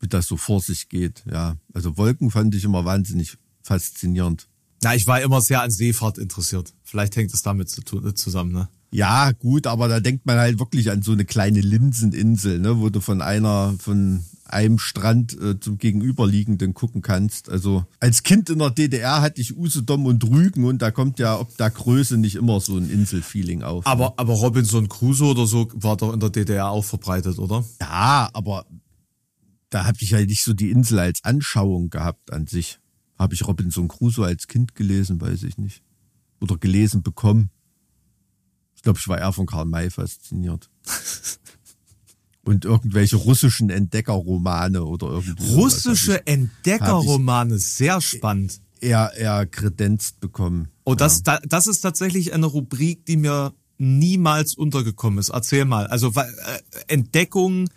[SPEAKER 1] wie das so vor sich geht. Ja, also Wolken fand ich immer wahnsinnig faszinierend.
[SPEAKER 2] Ja, ich war immer sehr an Seefahrt interessiert. Vielleicht hängt es damit zu tun, zusammen, ne?
[SPEAKER 1] Ja, gut, aber da denkt man halt wirklich an so eine kleine Linseninsel, ne, wo du von einer, von einem Strand äh, zum gegenüberliegenden gucken kannst. Also als Kind in der DDR hatte ich Usedom und Rügen und da kommt ja ob der Größe nicht immer so ein Inselfeeling auf.
[SPEAKER 2] Aber, aber Robinson Crusoe oder so war doch in der DDR auch verbreitet, oder?
[SPEAKER 1] Ja, aber da habe ich halt nicht so die Insel als Anschauung gehabt an sich. Habe ich Robinson Crusoe als Kind gelesen, weiß ich nicht. Oder gelesen bekommen. Ich glaube, ich war eher von Karl May fasziniert. Und irgendwelche russischen Entdeckerromane oder irgendwie. sowas
[SPEAKER 2] Russische Entdeckerromane, sehr spannend.
[SPEAKER 1] ich Eher, eher kredenzt bekommen.
[SPEAKER 2] Oh, das, da, das ist tatsächlich eine Rubrik, die mir niemals untergekommen ist. Erzähl mal. Also äh, Entdeckung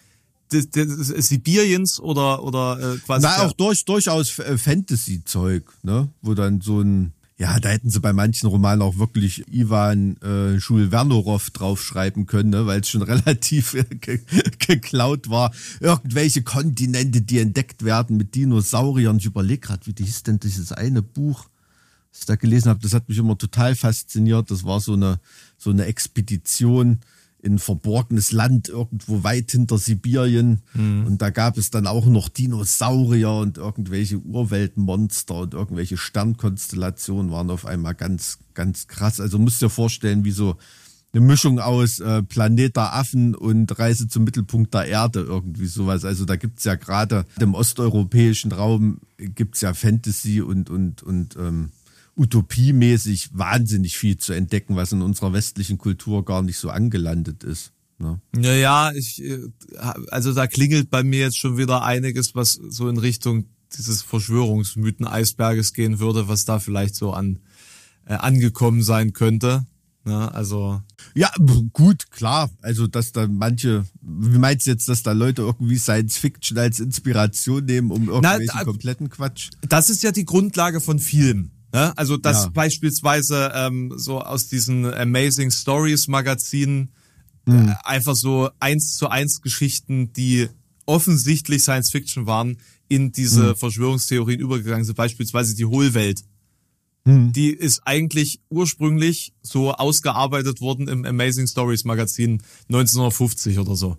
[SPEAKER 2] des, des Sibiriens oder oder äh, quasi.
[SPEAKER 1] Na, auch durch, durchaus äh, Fantasy-Zeug, ne? Wo dann so ein, ja, da hätten sie bei manchen Romanen auch wirklich Ivan äh, Schul-Wernorov draufschreiben können, ne? weil es schon relativ äh, ge geklaut war. Irgendwelche Kontinente, die entdeckt werden mit Dinosauriern. Ich überlege gerade, wie hieß denn dieses eine Buch, was ich da gelesen habe. Das hat mich immer total fasziniert. Das war so eine, so eine Expedition in verborgenes Land irgendwo weit hinter Sibirien. Und da gab es dann auch noch Dinosaurier und irgendwelche Urweltmonster und irgendwelche Sternkonstellationen waren auf einmal ganz, ganz krass. Also musst dir vorstellen, wie so eine Mischung aus äh, Planet der Affen und Reise zum Mittelpunkt der Erde, irgendwie sowas. Also da gibt's ja gerade im osteuropäischen Raum gibt's ja Fantasy und, und, und ähm, utopiemäßig wahnsinnig viel zu entdecken, was in unserer westlichen Kultur gar nicht so angelandet ist. Ne?
[SPEAKER 2] Ja, ja, ich, äh, also da klingelt bei mir jetzt schon wieder einiges, was so in Richtung dieses Verschwörungsmythen-Eisberges gehen würde, was da vielleicht so an äh, angekommen sein könnte. Ne? Also
[SPEAKER 1] Ja, gut, klar. Also, dass da manche, wie meinst du jetzt, dass da Leute irgendwie Science Fiction als Inspiration nehmen, um irgendwelchen
[SPEAKER 2] da-
[SPEAKER 1] kompletten Quatsch?
[SPEAKER 2] das ist ja die Grundlage von Filmen. Ne? Also dass
[SPEAKER 1] Ja.
[SPEAKER 2] beispielsweise ähm, so aus diesen Amazing Stories Magazinen äh, einfach so eins zu eins Geschichten, die offensichtlich Science Fiction waren, in diese Verschwörungstheorien übergegangen sind. Beispielsweise die Hohlwelt. Die ist eigentlich ursprünglich so ausgearbeitet worden im Amazing Stories Magazin 1950 oder so.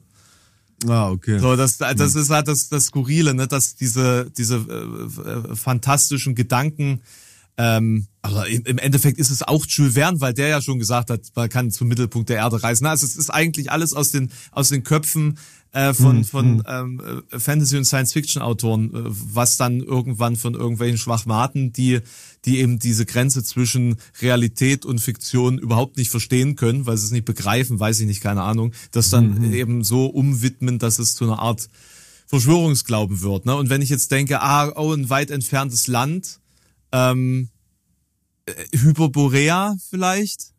[SPEAKER 1] Ah, okay.
[SPEAKER 2] So, das, das ist halt das, das Skurrile, ne, dass diese, diese äh, äh, fantastischen Gedanken, ähm, aber im, Endeffekt ist es auch Jules Verne, weil der ja schon gesagt hat, man kann zum Mittelpunkt der Erde reisen. Also es ist eigentlich alles aus den, aus den Köpfen äh, von, von ähm, äh, Fantasy- und Science-Fiction-Autoren, äh, was dann irgendwann von irgendwelchen Schwachmaten, die, die eben diese Grenze zwischen Realität und Fiktion überhaupt nicht verstehen können, weil sie es nicht begreifen, weiß ich nicht, keine Ahnung, das dann eben so umwidmen, dass es zu einer Art Verschwörungsglauben wird. Ne? Und wenn ich jetzt denke, ah, oh, ein weit entferntes Land, ähm, äh, Hyperborea vielleicht.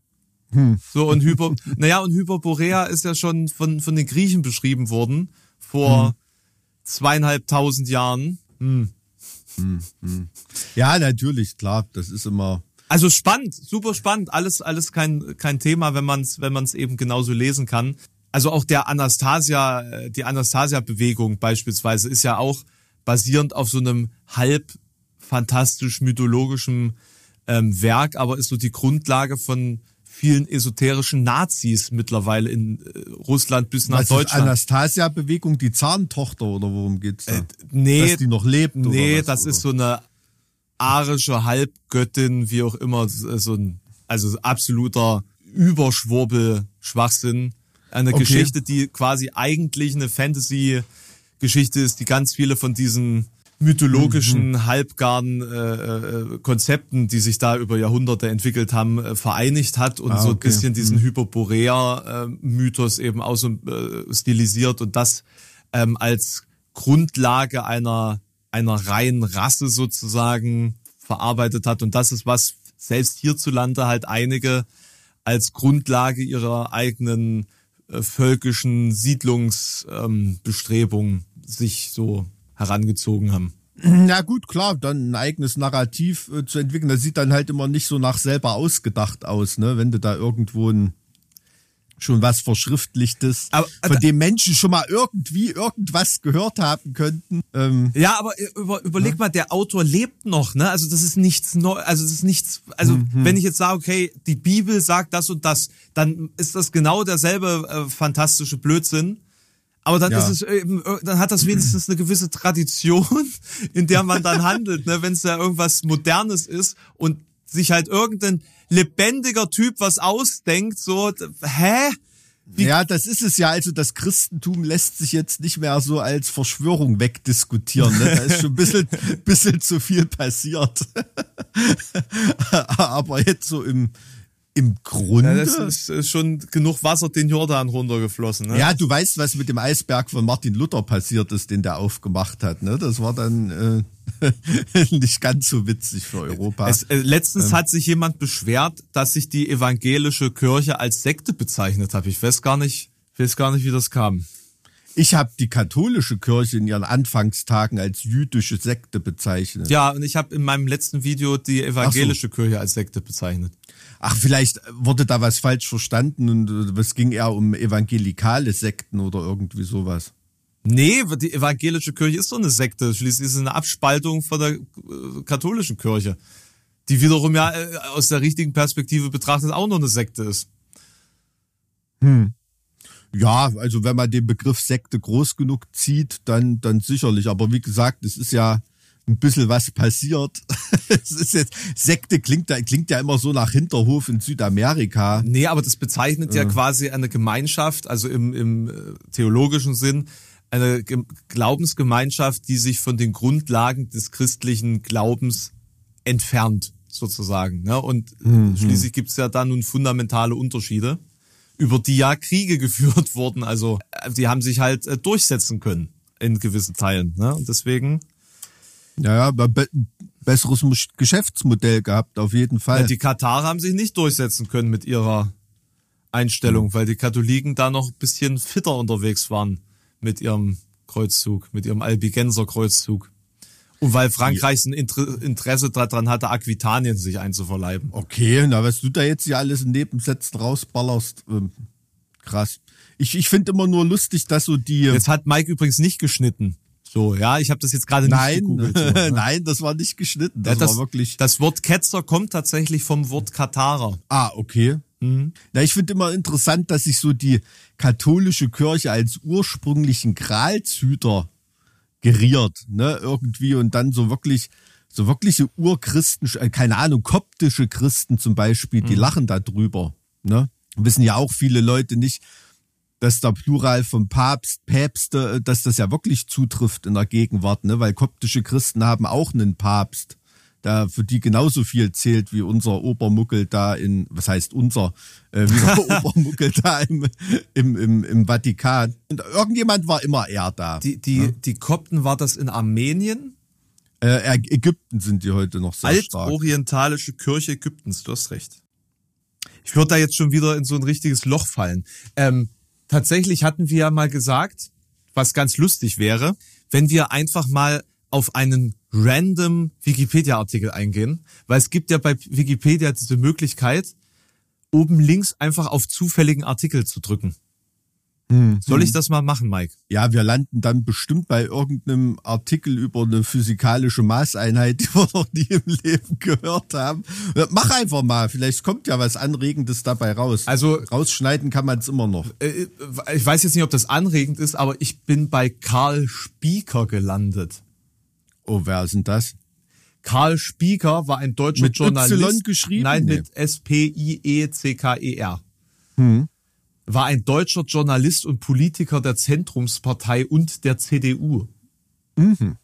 [SPEAKER 2] So und Hyper, naja und Hyperborea ist ja schon von von den Griechen beschrieben worden vor zweieinhalbtausend Jahren. Hm.
[SPEAKER 1] Ja, natürlich, klar. Das ist immer.
[SPEAKER 2] Also spannend, super spannend, alles alles kein kein Thema, wenn man es wenn man es eben genauso lesen kann. Also auch der Anastasia, äh, die Anastasia-Bewegung beispielsweise ist ja auch basierend auf so einem halb fantastisch mythologischen ähm, Werk, aber ist so die Grundlage von vielen esoterischen Nazis mittlerweile in äh, Russland bis nach
[SPEAKER 1] Was
[SPEAKER 2] Deutschland.
[SPEAKER 1] Anastasia-Bewegung, die Zahntochter oder worum geht's da?
[SPEAKER 2] Äh, nee,
[SPEAKER 1] Dass die noch lebt oder
[SPEAKER 2] Nee,
[SPEAKER 1] was,
[SPEAKER 2] das
[SPEAKER 1] oder?
[SPEAKER 2] ist so eine arische Halbgöttin, wie auch immer, so ein, also absoluter Überschwurbel-Schwachsinn. Eine
[SPEAKER 1] Okay.
[SPEAKER 2] Geschichte, die quasi eigentlich eine Fantasy-Geschichte ist, die ganz viele von diesen mythologischen, mhm. halbgaren äh, äh, Konzepten, die sich da über Jahrhunderte entwickelt haben, äh, vereinigt hat und ah, so ein bisschen diesen mhm. Hyperborea-Mythos eben auch so äh, stilisiert und das ähm, als Grundlage einer einer reinen Rasse sozusagen verarbeitet hat. Und das ist was selbst hierzulande halt einige als Grundlage ihrer eigenen äh, völkischen Siedlungsbestrebungen ähm, sich so herangezogen haben.
[SPEAKER 1] Na gut, klar, dann ein eigenes Narrativ äh, zu entwickeln, das sieht dann halt immer nicht so nach selber ausgedacht aus, ne? Wenn du da irgendwo ein schon was Verschriftlichtes, aber, von dem Menschen schon mal irgendwie irgendwas gehört haben könnten.
[SPEAKER 2] Ähm, ja, aber über, überleg ja. mal, der Autor lebt noch, ne? Also das ist nichts neu, also das ist nichts, also mhm. wenn ich jetzt sage, okay, die Bibel sagt das und das, dann ist das genau derselbe äh, fantastische Blödsinn. Aber dann ja. ist es eben, äh, dann hat das wenigstens eine gewisse Tradition, in der man dann handelt, ne? Wenn es ja irgendwas Modernes ist und sich halt irgendein lebendiger Typ was ausdenkt, so, hä?
[SPEAKER 1] Wie? Ja, das ist es ja. Also das Christentum lässt sich jetzt nicht mehr so als Verschwörung wegdiskutieren. Ne? Da ist schon ein bisschen, bisschen zu viel passiert. Aber jetzt so im, im Grunde. Ja,
[SPEAKER 2] das ist schon genug Wasser den Jordan runtergeflossen. Ne?
[SPEAKER 1] Ja, du weißt, was mit dem Eisberg von Martin Luther passiert ist, den der aufgemacht hat. Ne? Das war dann äh, nicht ganz so witzig für Europa.
[SPEAKER 2] Es, äh, letztens ähm. hat sich jemand beschwert, dass sich die evangelische Kirche als Sekte bezeichnet hat. Ich weiß gar nicht, weiß gar nicht, wie das kam.
[SPEAKER 1] Ich habe die katholische Kirche in ihren Anfangstagen als jüdische Sekte bezeichnet.
[SPEAKER 2] Ja, und ich habe in meinem letzten Video die evangelische so. Kirche als Sekte bezeichnet.
[SPEAKER 1] Ach, vielleicht wurde da was falsch verstanden und es ging eher um evangelikale Sekten oder irgendwie sowas.
[SPEAKER 2] Nee, die evangelische Kirche ist doch eine Sekte. Schließlich ist es eine Abspaltung von der äh, katholischen Kirche, die wiederum ja äh, aus der richtigen Perspektive betrachtet auch noch eine Sekte ist.
[SPEAKER 1] Hm. Ja, also wenn man den Begriff Sekte groß genug zieht, dann, dann sicherlich. Aber wie gesagt, es ist ja ein bisschen was passiert. es ist jetzt, Sekte klingt, klingt ja immer so nach Hinterhof in Südamerika.
[SPEAKER 2] Nee, aber das bezeichnet ja, ja quasi eine Gemeinschaft, also im, im äh, theologischen Sinn, eine Glaubensgemeinschaft, die sich von den Grundlagen des christlichen Glaubens entfernt, sozusagen. Ne? Und mhm. schließlich gibt es ja da nun fundamentale Unterschiede, über die ja Kriege geführt wurden. Also äh, die haben sich halt äh, durchsetzen können in gewissen Teilen. Ne? Und deswegen
[SPEAKER 1] ja, ja, be besseres Geschäftsmodell gehabt, auf jeden Fall. Ja,
[SPEAKER 2] die Katarer haben sich nicht durchsetzen können mit ihrer Einstellung, mhm. weil die Katholiken da noch ein bisschen fitter unterwegs waren mit ihrem Kreuzzug, mit ihrem Albigenser Kreuzzug. Und weil Frankreich ein Interesse daran hatte, Aquitanien sich einzuverleiben.
[SPEAKER 1] Okay, na, was du da jetzt hier alles in Nebensätzen rausballerst, ähm, krass. Ich, ich finde immer nur lustig, dass so die.
[SPEAKER 2] Jetzt hat Mike übrigens nicht geschnitten. So, ja, ich habe das jetzt gerade nicht
[SPEAKER 1] Nein, gegoogelt. Ne? Nein, das war nicht geschnitten. Das, ja, das, war wirklich.
[SPEAKER 2] Das Wort Ketzer kommt tatsächlich vom Wort Katarer.
[SPEAKER 1] Ah, okay. Mhm. Na, ich finde immer interessant, dass sich so die katholische Kirche als ursprünglichen Gralshüter geriert, ne, irgendwie und dann so wirklich, so wirkliche Urchristen, äh, keine Ahnung, koptische Christen zum Beispiel, die mhm. lachen da drüber, ne. Wissen ja auch viele Leute nicht, dass der Plural vom Papst, Päpste, äh, dass das ja wirklich zutrifft in der Gegenwart, ne? weil koptische Christen haben auch einen Papst, der für die genauso viel zählt wie unser Obermuckel da in, was heißt unser, äh, wie der Obermuckel da im, im, im, im Vatikan. Und irgendjemand war immer er da.
[SPEAKER 2] Die, die, ne? die Kopten war das in Armenien?
[SPEAKER 1] Äh, Ägypten sind die heute noch sehr
[SPEAKER 2] stark. Altorientalische Kirche Ägyptens, du hast recht. Ich würde da jetzt schon wieder in so ein richtiges Loch fallen. Ähm, Tatsächlich hatten wir ja mal gesagt, was ganz lustig wäre, wenn wir einfach mal auf einen random Wikipedia-Artikel eingehen, weil es gibt ja bei Wikipedia diese Möglichkeit, oben links einfach auf zufälligen Artikel zu drücken. Hm, Soll ich das mal machen, Mike?
[SPEAKER 1] Ja, wir landen dann bestimmt bei irgendeinem Artikel über eine physikalische Maßeinheit, die wir noch nie im Leben gehört haben. Mach einfach mal, vielleicht kommt ja was Anregendes dabei raus. Also rausschneiden kann man es immer noch. Äh,
[SPEAKER 2] äh, ich weiß jetzt nicht, ob das anregend ist, aber ich bin bei Karl Spieker gelandet.
[SPEAKER 1] Oh, wer sind das?
[SPEAKER 2] Karl Spieker war ein deutscher
[SPEAKER 1] mit
[SPEAKER 2] Journalist.
[SPEAKER 1] Mit Y geschrieben?
[SPEAKER 2] Nein, nee. mit S-P-I-E-C-K-E-R. Hm war ein deutscher Journalist und Politiker der Zentrumspartei und der CDU.
[SPEAKER 1] Mhm.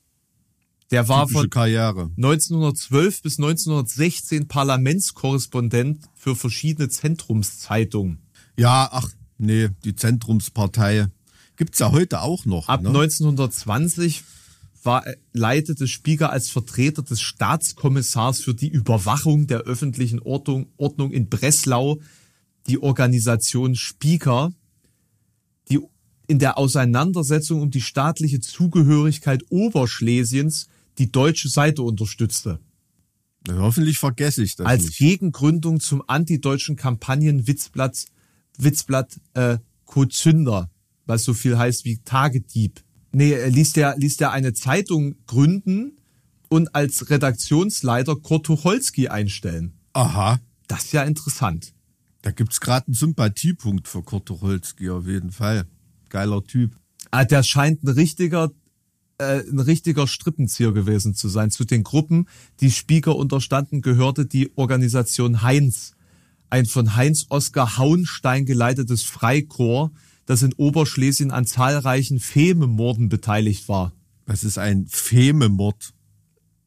[SPEAKER 2] Der war
[SPEAKER 1] Typische
[SPEAKER 2] von
[SPEAKER 1] Karriere.
[SPEAKER 2] 1912 bis 1916 Parlamentskorrespondent für verschiedene Zentrumszeitungen.
[SPEAKER 1] Ja, ach, nee, die Zentrumspartei gibt's ja heute auch noch.
[SPEAKER 2] Ab
[SPEAKER 1] ne?
[SPEAKER 2] 1920 war, leitete Spieker als Vertreter des Staatskommissars für die Überwachung der öffentlichen Ordnung, Ordnung in Breslau die Organisation Spieker, die in der Auseinandersetzung um die staatliche Zugehörigkeit Oberschlesiens die deutsche Seite unterstützte.
[SPEAKER 1] Ja, Hoffentlich vergesse ich das
[SPEAKER 2] Als
[SPEAKER 1] nicht.
[SPEAKER 2] Gegengründung zum antideutschen Kampagnen-Witzblatt Witzblatt äh, Kozünder, was so viel heißt wie Tagedieb. Nee, er ließ der, ließ der eine Zeitung gründen und als Redaktionsleiter Kurt Tucholsky einstellen.
[SPEAKER 1] Aha,
[SPEAKER 2] Das ist ja interessant.
[SPEAKER 1] Da gibt's gerade einen Sympathiepunkt für Kurt Tucholsky auf jeden Fall. Geiler Typ.
[SPEAKER 2] Ah, der scheint ein richtiger, äh, ein richtiger Strippenzieher gewesen zu sein. Zu den Gruppen, die Spieker unterstanden, gehörte die Organisation Heinz. Ein von Heinz Oskar Hauenstein geleitetes Freikorps, das in Oberschlesien an zahlreichen Fememorden beteiligt war.
[SPEAKER 1] Das ist ein Fememord.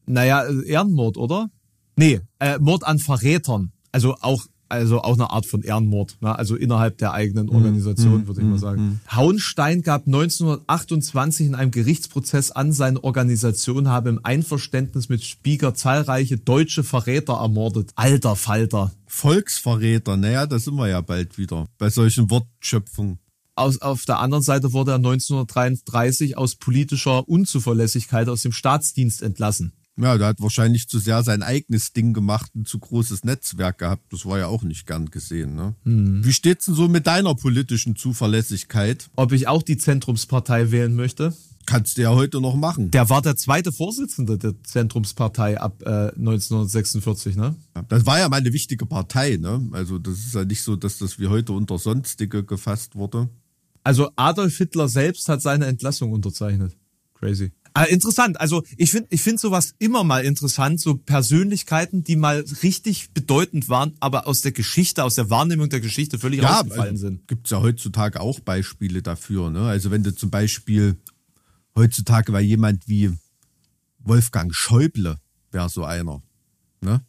[SPEAKER 2] Naja, Ehrenmord, oder? Nee, äh, Mord an Verrätern. Also auch, also auch eine Art von Ehrenmord. Ne? Also innerhalb der eigenen Organisation, würde ich mal sagen. Hauenstein gab 1928 in einem Gerichtsprozess an, seine Organisation habe im Einverständnis mit Spieker zahlreiche deutsche Verräter ermordet. Alter Falter.
[SPEAKER 1] Volksverräter, naja, da sind wir ja bald wieder. Bei solchen Wortschöpfungen.
[SPEAKER 2] Aus, auf der anderen Seite wurde er 1933 aus politischer Unzuverlässigkeit aus dem Staatsdienst entlassen.
[SPEAKER 1] Ja, der hat wahrscheinlich zu sehr sein eigenes Ding gemacht, ein zu großes Netzwerk gehabt. Das war ja auch nicht gern gesehen. Ne? Wie steht's denn so mit deiner politischen Zuverlässigkeit?
[SPEAKER 2] Ob ich auch die Zentrumspartei wählen möchte?
[SPEAKER 1] Kannst du ja heute noch machen.
[SPEAKER 2] Der war der zweite Vorsitzende der Zentrumspartei ab äh, 1946, ne?
[SPEAKER 1] Das war ja mal eine wichtige Partei. Ne? Also das ist ja nicht so, dass das wie heute unter Sonstige gefasst wurde.
[SPEAKER 2] Also Adolf Hitler selbst hat seine Entlassung unterzeichnet. Crazy. Ah, interessant. Also ich finde ich finde sowas immer mal interessant, so Persönlichkeiten, die mal richtig bedeutend waren, aber aus der Geschichte, aus der Wahrnehmung der Geschichte völlig rausgefallen
[SPEAKER 1] also,
[SPEAKER 2] sind.
[SPEAKER 1] Gibt's ja heutzutage auch Beispiele dafür. Ne? Also wenn du zum Beispiel heutzutage war jemand wie Wolfgang Schäuble, wäre so einer. Ne?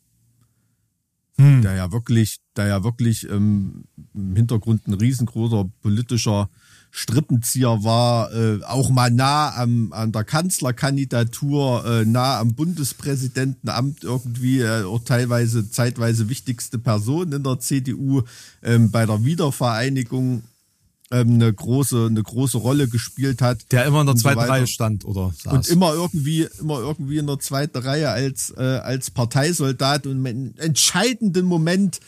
[SPEAKER 1] Der ja wirklich, der ja wirklich ähm, im Hintergrund ein riesengroßer politischer Strippenzieher war, äh, auch mal nah am, an der Kanzlerkandidatur, äh, nah am Bundespräsidentenamt irgendwie, äh, auch teilweise zeitweise wichtigste Person in der CDU, ähm, bei der Wiedervereinigung ähm, eine große, eine große Rolle gespielt hat.
[SPEAKER 2] Der immer in der
[SPEAKER 1] so
[SPEAKER 2] zweiten
[SPEAKER 1] weiter.
[SPEAKER 2] Reihe stand oder saß.
[SPEAKER 1] Und immer irgendwie, immer irgendwie in der zweiten Reihe als, äh, als Parteisoldat und im entscheidenden Moment,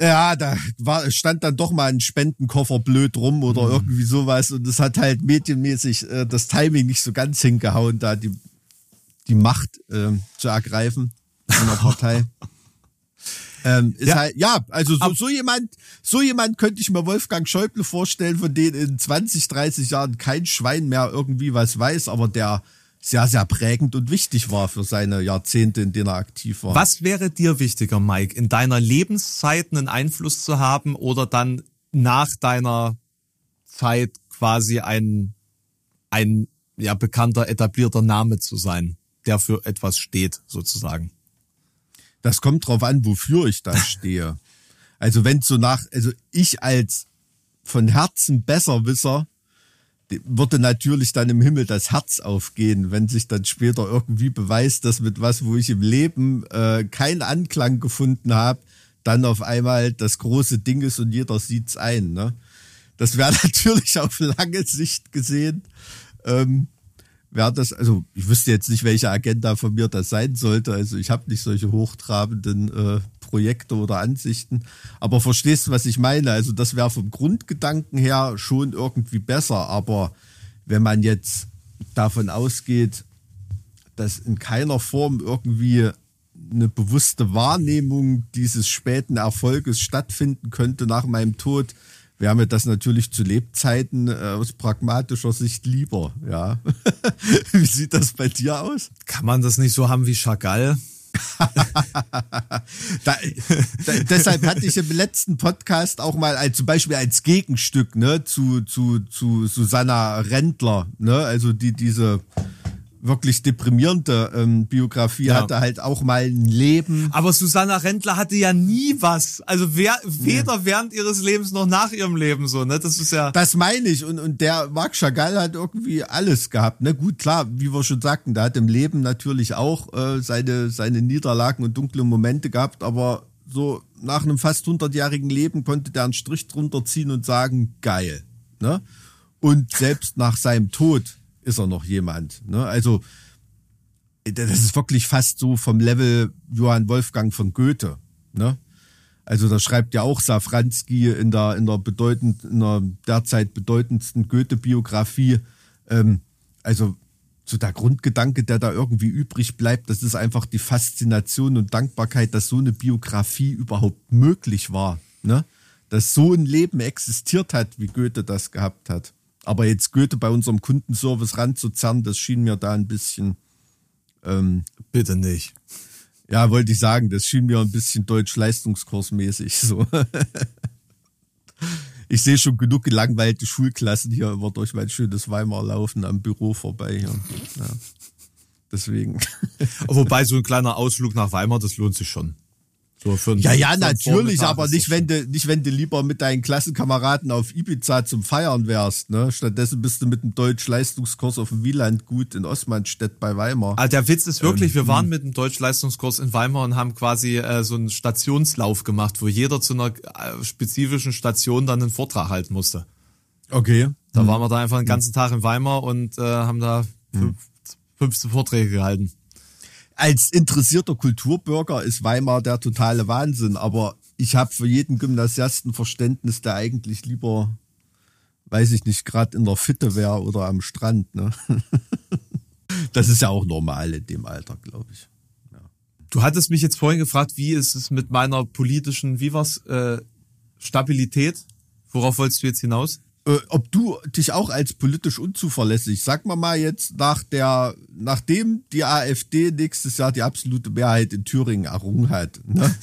[SPEAKER 1] ja, da war, stand dann doch mal ein Spendenkoffer blöd rum oder
[SPEAKER 2] Mhm.
[SPEAKER 1] irgendwie sowas und es hat halt medienmäßig äh, das Timing nicht so ganz hingehauen, da die, die Macht äh, zu ergreifen in der Partei. Ähm, ist
[SPEAKER 2] Ja.
[SPEAKER 1] halt, ja, also so, so jemand, so jemand könnte ich mir Wolfgang Schäuble vorstellen, von denen in 20, 30 Jahren kein Schwein mehr irgendwie was weiß, aber der sehr, sehr prägend und wichtig war für seine Jahrzehnte, in denen er aktiv war.
[SPEAKER 2] Was wäre dir wichtiger, Mike, in deiner Lebenszeit einen Einfluss zu haben oder dann nach deiner Zeit quasi ein, ein ja, bekannter, etablierter Name zu sein, der für etwas steht, sozusagen?
[SPEAKER 1] Das kommt drauf an, wofür ich da stehe. Also wenn so nach, also ich als von Herzen Besserwisser die- würde natürlich dann im Himmel das Herz aufgehen, wenn sich dann später irgendwie beweist, dass mit was, wo ich im Leben äh, keinen Anklang gefunden habe, dann auf einmal das große Ding ist und jeder sieht's ein. Ne? Das wäre natürlich auf lange Sicht gesehen. Ähm, wäre das, also ich wüsste jetzt nicht, welche Agenda von mir das sein sollte. Also ich habe nicht solche hochtrabenden äh, Projekte oder Ansichten. Aber verstehst du, was ich meine? Also das wäre vom Grundgedanken her schon irgendwie besser. Aber wenn man jetzt davon ausgeht, dass in keiner Form irgendwie eine bewusste Wahrnehmung dieses späten Erfolges stattfinden könnte nach meinem Tod, wäre mir das natürlich zu Lebzeiten äh, aus pragmatischer Sicht lieber. Ja, wie sieht das bei dir aus?
[SPEAKER 2] Kann man das nicht so haben wie Chagall?
[SPEAKER 1] Da, da, deshalb hatte ich im letzten Podcast auch mal als, zum Beispiel als Gegenstück ne, zu, zu, zu Susanna Rendler, ne, also die diese wirklich deprimierende ähm, Biografie,
[SPEAKER 2] Ja.
[SPEAKER 1] hatte halt auch mal ein Leben.
[SPEAKER 2] Aber Susanna Rendler hatte ja nie was. Also wer, weder während ihres Lebens noch nach ihrem Leben so, ne? Das ist ja.
[SPEAKER 1] Das meine ich. Und, und der Marc Chagall hat irgendwie alles gehabt. Ne? Gut, klar, wie wir schon sagten, der hat im Leben natürlich auch äh, seine, seine Niederlagen und dunkle Momente gehabt, aber so nach einem fast 100-jährigen Leben konnte der einen Strich drunter ziehen und sagen, geil. Ne? Und selbst nach seinem Tod ist er noch jemand. Ne? Also, das ist wirklich fast so vom Level Johann Wolfgang von Goethe. Ne? Also da schreibt ja auch Safranski in der, in der bedeutend, in der derzeit bedeutendsten Goethe-Biografie, ähm, also so der Grundgedanke, der da irgendwie übrig bleibt, das ist einfach die Faszination und Dankbarkeit, dass so eine Biografie überhaupt möglich war. Ne? Dass so ein Leben existiert hat, wie Goethe das gehabt hat. Aber jetzt Goethe bei unserem Kundenservice ranzuzerren, das schien mir da ein bisschen, ähm,
[SPEAKER 2] Bitte nicht.
[SPEAKER 1] ja, wollte ich sagen, das schien mir ein bisschen Deutsch-Leistungskursmäßig so. Ich sehe schon genug gelangweilte Schulklassen hier immer durch mein schönes Weimar laufen am Büro vorbei hier. Ja. Deswegen.
[SPEAKER 2] Wobei so ein kleiner Ausflug nach Weimar, das lohnt sich schon. So für
[SPEAKER 1] Ja, ja, natürlich, aber nicht wenn du, nicht wenn du lieber mit deinen Klassenkameraden auf Ibiza zum Feiern wärst, ne? Stattdessen bist du mit dem Deutsch-Leistungskurs auf dem Wieland gut in Osmanstedt bei Weimar.
[SPEAKER 2] Ah, der Witz ist wirklich, wir
[SPEAKER 1] hm.
[SPEAKER 2] waren mit dem Deutschleistungskurs in Weimar und haben quasi äh, so einen Stationslauf gemacht, wo jeder zu einer äh, spezifischen Station dann einen Vortrag halten musste.
[SPEAKER 1] Okay.
[SPEAKER 2] Da waren wir da einfach den ganzen Tag in Weimar und äh, haben da fünf, 15 Vorträge gehalten.
[SPEAKER 1] Als interessierter Kulturbürger ist Weimar der totale Wahnsinn, aber ich habe für jeden Gymnasiasten Verständnis, der eigentlich lieber, weiß ich nicht, gerade in der Fitte wäre oder am Strand. Ne? Das ist ja auch normal in dem Alter, glaube ich.
[SPEAKER 2] Du hattest mich jetzt vorhin gefragt, wie ist es mit meiner politischen, wie war's, äh, Stabilität? Worauf wolltest du jetzt hinaus?
[SPEAKER 1] Äh, ob du dich auch als politisch unzuverlässig, sag mal mal jetzt nach der, nachdem die AfD nächstes Jahr die absolute Mehrheit in Thüringen errungen hat, ne?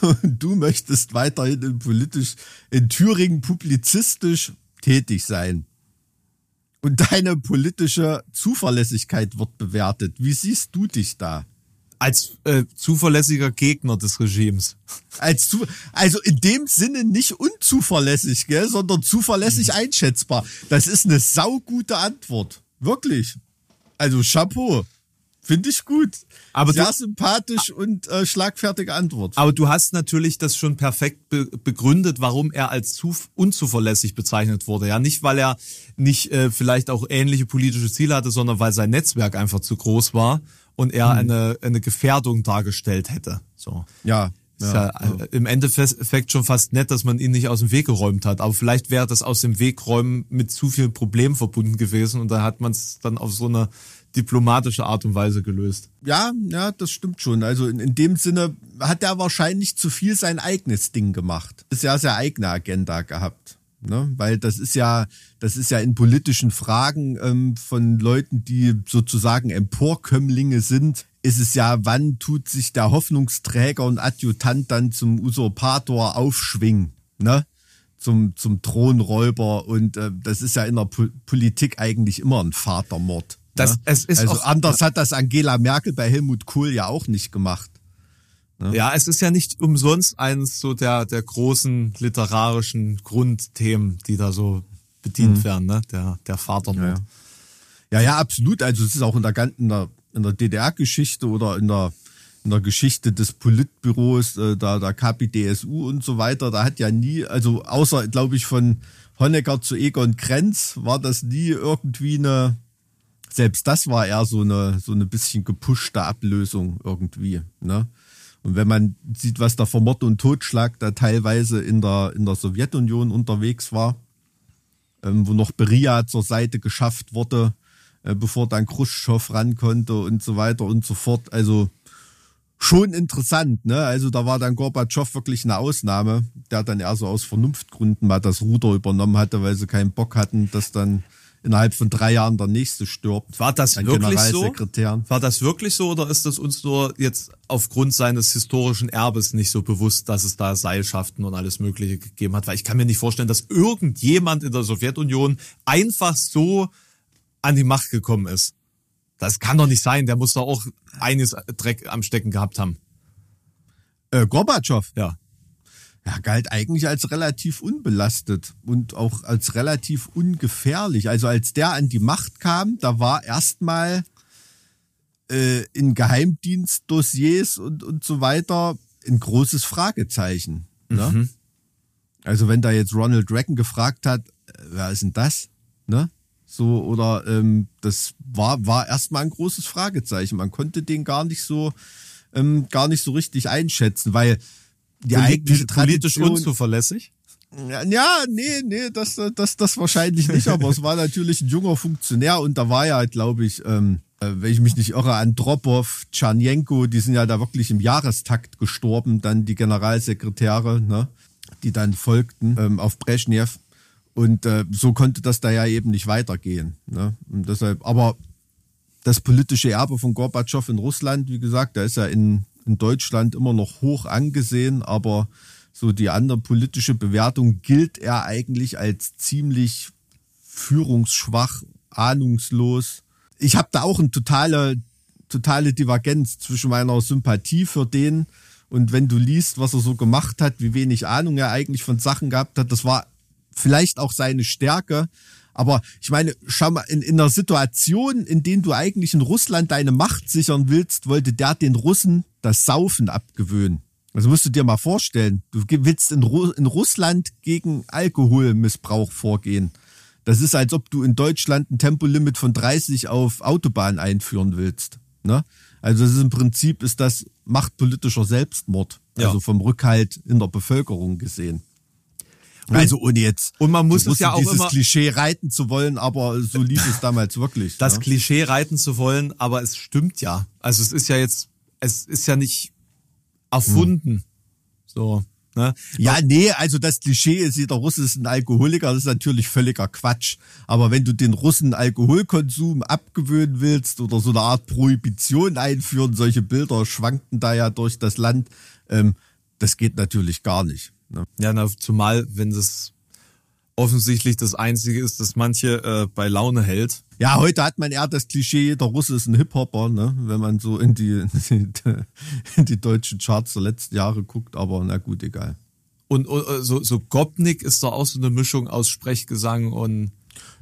[SPEAKER 1] und du möchtest weiterhin in politisch in Thüringen publizistisch tätig sein. Und deine politische Zuverlässigkeit wird bewertet. Wie siehst du dich da?
[SPEAKER 2] Als äh, zuverlässiger Gegner des Regimes.
[SPEAKER 1] Als zu, also in dem Sinne nicht unzuverlässig, gell, sondern
[SPEAKER 2] Mhm.
[SPEAKER 1] zuverlässig einschätzbar. Das ist eine saugute Antwort. Wirklich. Also Chapeau. Finde ich gut.
[SPEAKER 2] Aber
[SPEAKER 1] Sehr
[SPEAKER 2] du-
[SPEAKER 1] sympathisch und äh, schlagfertige Antwort.
[SPEAKER 2] Aber du hast natürlich das schon perfekt be begründet, warum er als zu unzuverlässig bezeichnet wurde. Ja, nicht weil er nicht äh, vielleicht auch ähnliche politische Ziele hatte, sondern weil sein Netzwerk einfach zu groß war und er eine, eine Gefährdung dargestellt hätte. So.
[SPEAKER 1] Ja.
[SPEAKER 2] Ist ja, äh, im Endeffekt schon fast nett, dass man ihn nicht aus dem Weg geräumt hat. Aber vielleicht wäre das aus dem Wegräumen mit zu vielen Problemen verbunden gewesen und da hat man es dann auf so eine diplomatische Art und Weise gelöst.
[SPEAKER 1] Ja, ja, das stimmt schon. Also in, in dem Sinne hat er wahrscheinlich zu viel sein eigenes Ding gemacht. Ist ja seine eigene Agenda gehabt. Ne? Weil das ist ja, das ist ja in politischen Fragen ähm, von Leuten, die sozusagen Emporkömmlinge sind, ist es ja, wann tut sich der Hoffnungsträger und Adjutant dann zum Usurpator aufschwingen, ne? Zum, zum Thronräuber und äh, das ist ja in der Po- Politik eigentlich immer ein Vatermord.
[SPEAKER 2] Das-
[SPEAKER 1] ne?
[SPEAKER 2] es ist
[SPEAKER 1] also
[SPEAKER 2] auch-
[SPEAKER 1] anders hat das Angela Merkel bei Helmut Kohl ja auch nicht gemacht.
[SPEAKER 2] Ja, es ist ja nicht umsonst eines so der, der großen literarischen Grundthemen, die da so bedient werden, ne? Der, der Vatermord.
[SPEAKER 1] Mhm. Ja, ja, absolut. Also es ist auch in der ganzen in der, in der DDR-Geschichte oder in der in der Geschichte des Politbüros, äh, da der KPDSU und so weiter, da hat ja nie, also außer, glaube ich, von Honecker zu Egon Krenz war das nie irgendwie eine, selbst das war eher so eine, so eine bisschen gepushte Ablösung irgendwie, ne? Und wenn man sieht, was da für Mord und Totschlag da teilweise in der, in der Sowjetunion unterwegs war, ähm, wo noch Beria zur Seite geschafft wurde, äh, bevor dann Khrushchev ran konnte und so weiter und so fort. Also schon interessant, ne? Also da war dann Gorbatschow wirklich eine Ausnahme, der dann eher so aus Vernunftgründen mal das Ruder übernommen hatte, weil sie keinen Bock hatten, dass dann innerhalb von drei Jahren der nächste stirbt.
[SPEAKER 2] War das wirklich so? War das wirklich so oder ist das uns nur jetzt aufgrund seines historischen Erbes nicht so bewusst, dass es da Seilschaften und alles Mögliche gegeben hat? Weil ich kann mir nicht vorstellen, dass irgendjemand in der Sowjetunion einfach so an die Macht gekommen ist. Das kann doch nicht sein. Der muss doch auch eines Dreck am Stecken gehabt haben.
[SPEAKER 1] Äh, Gorbatschow.
[SPEAKER 2] Ja.
[SPEAKER 1] Ja, galt eigentlich als relativ unbelastet und auch als relativ ungefährlich. Also als der an die Macht kam, da war erstmal äh, in Geheimdienstdossiers und, und so weiter ein großes Fragezeichen. Ne?
[SPEAKER 2] Mhm.
[SPEAKER 1] Also wenn da jetzt Ronald Reagan gefragt hat, äh, wer ist denn das? Ne? So, oder ähm, das war, war erstmal ein großes Fragezeichen. Man konnte den gar nicht so, ähm, gar nicht so richtig einschätzen, weil die
[SPEAKER 2] politisch
[SPEAKER 1] Tradition,
[SPEAKER 2] unzuverlässig.
[SPEAKER 1] ja, nee, nee, das, das, das wahrscheinlich nicht, aber es war natürlich ein junger Funktionär und da war ja, glaube ich, ähm, äh, wenn ich mich nicht irre, Andropov, Tschernjenko, die sind ja da wirklich im Jahrestakt gestorben, dann die Generalsekretäre, ne, die dann folgten ähm, auf Brezhnev. Und äh, so konnte das da ja eben nicht weitergehen. Ne? Und deshalb, aber das politische Erbe von Gorbatschow in Russland, wie gesagt, da ist ja in, in Deutschland immer noch hoch angesehen, aber so die andere politische Bewertung gilt er eigentlich als ziemlich führungsschwach, ahnungslos. Ich habe da auch eine totale, totale Divergenz zwischen meiner Sympathie für den und wenn du liest, was er so gemacht hat, wie wenig Ahnung er eigentlich von Sachen gehabt hat, das war vielleicht auch seine Stärke. Aber ich meine, schau mal, in, in einer Situation, in der du eigentlich in Russland deine Macht sichern willst, wollte der den Russen das Saufen abgewöhnen. Also musst du dir mal vorstellen, du willst in, Ru in Russland gegen Alkoholmissbrauch vorgehen. Das ist, als ob du in Deutschland ein Tempolimit von 30 auf Autobahn einführen willst. Ne? Also das ist im Prinzip ist das machtpolitischer Selbstmord,
[SPEAKER 2] Ja.
[SPEAKER 1] also vom Rückhalt in der Bevölkerung gesehen. Also ohne jetzt
[SPEAKER 2] Und man muss es ja auch
[SPEAKER 1] dieses
[SPEAKER 2] immer-
[SPEAKER 1] Klischee reiten zu wollen, aber so lief es damals wirklich.
[SPEAKER 2] das
[SPEAKER 1] ne?
[SPEAKER 2] Klischee reiten zu wollen, aber es stimmt ja. Also es ist ja jetzt, es ist ja nicht erfunden. So, ne?
[SPEAKER 1] Ja, nee, also das Klischee ist, jeder Russe ist ein Alkoholiker, das ist natürlich völliger Quatsch. Aber wenn du den Russen Alkoholkonsum abgewöhnen willst oder so eine Art Prohibition einführen, solche Bilder schwankten da ja durch das Land, ähm, das geht natürlich gar nicht. Ne?
[SPEAKER 2] Ja, na, zumal, wenn das offensichtlich das Einzige ist, das manche äh, bei Laune hält.
[SPEAKER 1] Ja, heute hat man eher das Klischee, jeder Russe ist ein Hip-Hopper, ne? wenn man so in die, in die deutschen Charts der letzten Jahre guckt, aber na gut, egal.
[SPEAKER 2] Und äh, so, so Gopnik ist doch auch so eine Mischung aus Sprechgesang und,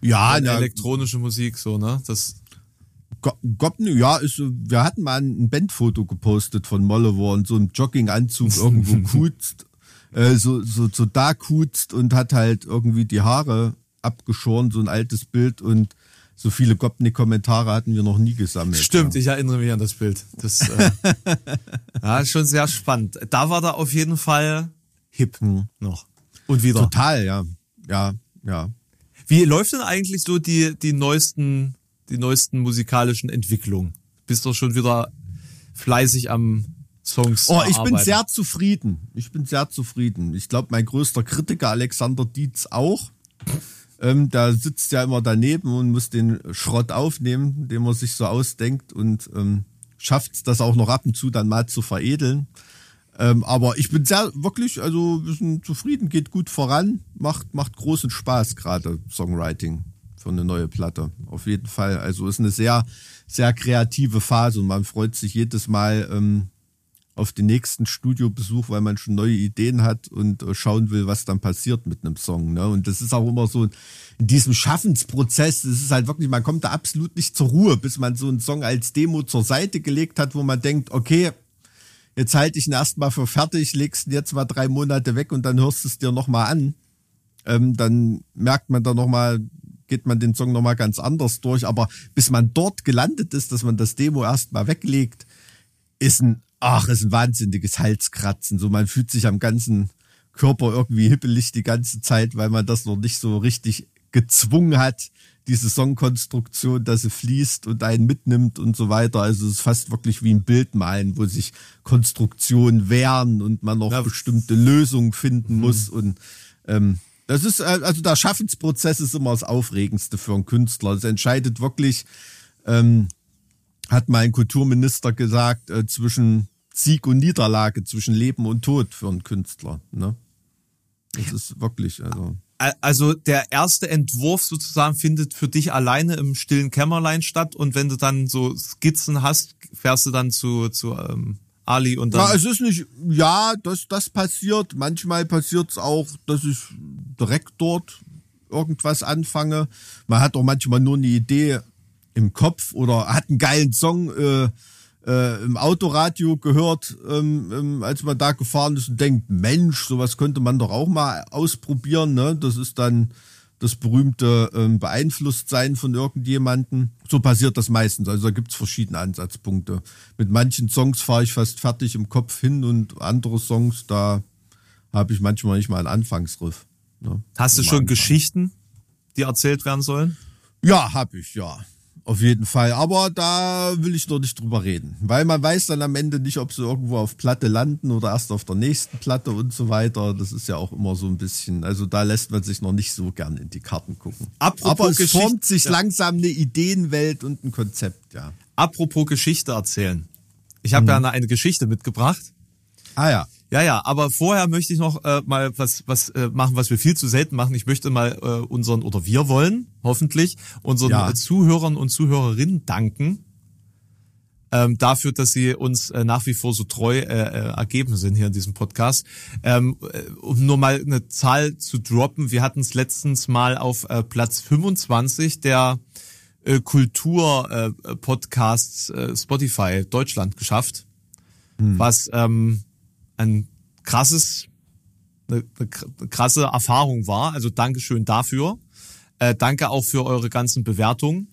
[SPEAKER 1] Ja,
[SPEAKER 2] und
[SPEAKER 1] na,
[SPEAKER 2] elektronische Musik, so, ne? Das,
[SPEAKER 1] Go- Gopne, ja, ist, wir hatten mal ein Bandfoto gepostet von Molle, wo er in so einem Jogginganzug irgendwo kutzt, äh, so, so, so da kutzt und hat halt irgendwie die Haare abgeschoren, so ein altes Bild und so viele Gopnik-Kommentare hatten wir noch nie gesammelt.
[SPEAKER 2] Stimmt,
[SPEAKER 1] Ja.
[SPEAKER 2] ich erinnere mich an das Bild. Das äh, ja, ist schon sehr spannend. Da war da auf jeden Fall hip noch. Und wieder.
[SPEAKER 1] Total, ja. Ja, ja.
[SPEAKER 2] Wie läuft denn eigentlich so die, die neuesten, die neuesten musikalischen Entwicklungen? Bist du schon wieder fleißig am Songs
[SPEAKER 1] Oh, ich bin sehr zufrieden. Ich bin sehr zufrieden. Ich glaube, mein größter Kritiker Alexander Dietz auch. Ähm, da sitzt ja immer daneben und muss den Schrott aufnehmen, den man sich so ausdenkt und ähm, schafft das auch noch ab und zu dann mal zu veredeln. Ähm, aber ich bin sehr, wirklich, also wir sind zufrieden, geht gut voran, macht, macht großen Spaß gerade Songwriting für eine neue Platte. Auf jeden Fall. Also ist eine sehr, sehr kreative Phase und man freut sich jedes Mal ähm, auf den nächsten Studiobesuch, weil man schon neue Ideen hat und äh, schauen will, was dann passiert mit einem Song. Ne? Und das ist auch immer so in diesem Schaffensprozess, es ist halt wirklich, man kommt da absolut nicht zur Ruhe, bis man so einen Song als Demo zur Seite gelegt hat, wo man denkt, okay, jetzt halte ich ihn erstmal für fertig, legst ihn jetzt mal drei Monate weg und dann hörst du es dir nochmal an. Ähm, dann merkt man da nochmal, geht man den Song nochmal ganz anders durch. Aber bis man dort gelandet ist, dass man das Demo erstmal weglegt, ist ein, ach, ist ein wahnsinniges Halskratzen. So, man fühlt sich am ganzen Körper irgendwie hippelig die ganze Zeit, weil man das noch nicht so richtig gezwungen hat, diese Songkonstruktion, dass sie fließt und einen mitnimmt und so weiter. Also es ist fast wirklich wie ein Bild malen, wo sich Konstruktionen wehren und man noch
[SPEAKER 2] Ja.
[SPEAKER 1] bestimmte Lösungen finden muss und ähm, das ist, äh, also der Schaffensprozess ist immer das Aufregendste für einen Künstler. Es entscheidet wirklich, ähm, hat mein Kulturminister gesagt, äh, zwischen Sieg und Niederlage, zwischen Leben und Tod für einen Künstler. Ne? Das ist wirklich, also.
[SPEAKER 2] Also der erste Entwurf sozusagen findet für dich alleine im stillen Kämmerlein statt und wenn du dann so Skizzen hast, fährst du dann zu, zu ähm, Ali und dann.
[SPEAKER 1] Ja, es ist nicht, ja, das, das passiert. Manchmal passiert es auch, dass ich direkt dort irgendwas anfange. Man hat auch manchmal nur eine Idee im Kopf oder hat einen geilen Song äh, äh, im Autoradio gehört, ähm, ähm, als man da gefahren ist und denkt, Mensch, sowas könnte man doch auch mal ausprobieren. Ne? Das ist dann das berühmte ähm, Beeinflusstsein von irgendjemanden. So passiert das meistens. Also da gibt's verschiedene Ansatzpunkte. Mit manchen Songs fahre ich fast fertig im Kopf hin und andere Songs, da habe ich manchmal nicht mal einen Anfangsriff. Ne?
[SPEAKER 2] hast du schon
[SPEAKER 1] Anfang.
[SPEAKER 2] Geschichten, die erzählt werden sollen?
[SPEAKER 1] Ja, habe ich, ja. Auf jeden Fall. Aber da will ich noch nicht drüber reden. Weil man weiß dann am Ende nicht, ob sie irgendwo auf Platte landen oder erst auf der nächsten Platte und so weiter. Das ist ja auch immer so ein bisschen, also da lässt man sich noch nicht so gern in die Karten gucken.
[SPEAKER 2] Apropos
[SPEAKER 1] Aber es
[SPEAKER 2] Geschichte-
[SPEAKER 1] formt sich
[SPEAKER 2] Ja.
[SPEAKER 1] langsam eine Ideenwelt und ein Konzept, ja.
[SPEAKER 2] Apropos Geschichte erzählen. Ich habe ja eine, eine Geschichte mitgebracht.
[SPEAKER 1] Ah ja.
[SPEAKER 2] Ja, ja, aber vorher möchte ich noch äh, mal was, was äh, machen, was wir viel zu selten machen. Ich möchte mal äh, unseren, oder wir wollen, hoffentlich, unseren
[SPEAKER 1] Ja.
[SPEAKER 2] äh, Zuhörern und Zuhörerinnen danken. Ähm, dafür, dass sie uns äh, nach wie vor so treu äh, äh, ergeben sind hier in diesem Podcast. Ähm, äh, um nur mal eine Zahl zu droppen, wir hatten es letztens mal auf äh, Platz 25 der äh, Kultur-Podcasts äh, Spotify Deutschland geschafft was ähm, ein krasses, eine, eine kr- krasse Erfahrung war. Also Dankeschön dafür. Äh, danke auch für eure ganzen Bewertungen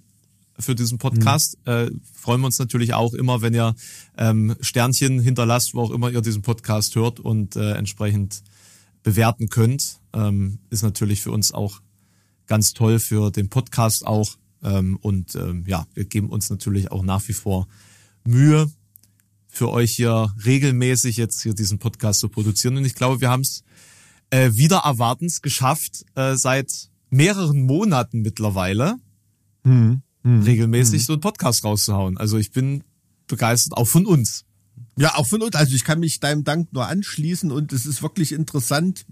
[SPEAKER 2] für diesen Podcast. Äh, freuen wir uns natürlich auch immer, wenn ihr ähm, Sternchen hinterlasst, wo auch immer ihr diesen Podcast hört und äh, entsprechend bewerten könnt. Ähm, ist natürlich für uns auch ganz toll für den Podcast auch. Ähm, und ähm, ja, wir geben uns natürlich auch nach wie vor Mühe, für euch hier regelmäßig jetzt hier diesen Podcast zu produzieren. Und ich glaube, wir haben es äh, wieder erwartens geschafft, äh, seit mehreren Monaten mittlerweile regelmäßig so einen Podcast rauszuhauen. Also ich bin begeistert, auch von uns.
[SPEAKER 1] Ja, auch von uns. Also ich kann mich deinem Dank nur anschließen und es ist wirklich interessant,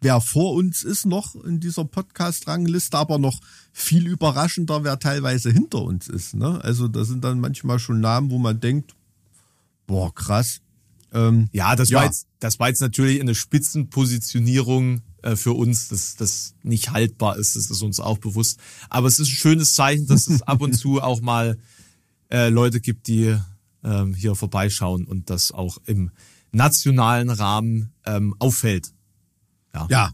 [SPEAKER 1] wer vor uns ist noch in dieser Podcast-Rangliste, aber noch viel überraschender, wer teilweise hinter uns ist. Ne? Also da sind dann manchmal schon Namen, wo man denkt, boah, krass. Ähm,
[SPEAKER 2] Ja, das
[SPEAKER 1] Ja.
[SPEAKER 2] war jetzt, das war jetzt natürlich eine Spitzenpositionierung äh, für uns, dass das nicht haltbar ist. Das ist uns auch bewusst. Aber es ist ein schönes Zeichen, dass es ab und zu auch mal äh, Leute gibt, die ähm, hier vorbeischauen und das auch im nationalen Rahmen ähm, auffällt.
[SPEAKER 1] ja,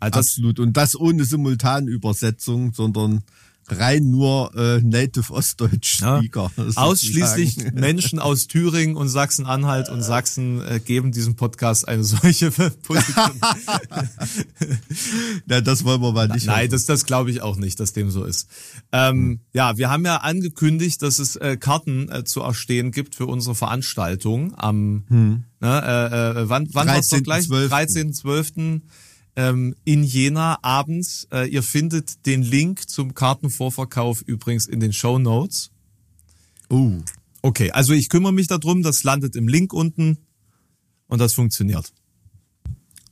[SPEAKER 2] Also das,
[SPEAKER 1] absolut. Und das ohne Simultanübersetzung, sondern rein nur äh, Native Ostdeutsch
[SPEAKER 2] Ja.
[SPEAKER 1] Speaker.
[SPEAKER 2] Ausschließlich. Menschen aus Thüringen und Sachsen-Anhalt und Sachsen äh, geben diesem Podcast eine solche Position.
[SPEAKER 1] Ja, das wollen wir mal nicht.
[SPEAKER 2] Nein,
[SPEAKER 1] hoffen.
[SPEAKER 2] das, das glaube ich auch nicht, dass dem so ist. Ähm, Ja, wir haben ja angekündigt, dass es äh, Karten äh, zu erstehen gibt für unsere Veranstaltung am ne, äh, äh, wann, wann war's doch gleich?
[SPEAKER 1] 13.12..
[SPEAKER 2] 13.12. Ähm, in Jena abends. Äh, ihr findet den Link zum Kartenvorverkauf übrigens in den Show Notes.
[SPEAKER 1] Oh.
[SPEAKER 2] Okay, also ich kümmere mich darum, das landet im Link unten und das funktioniert.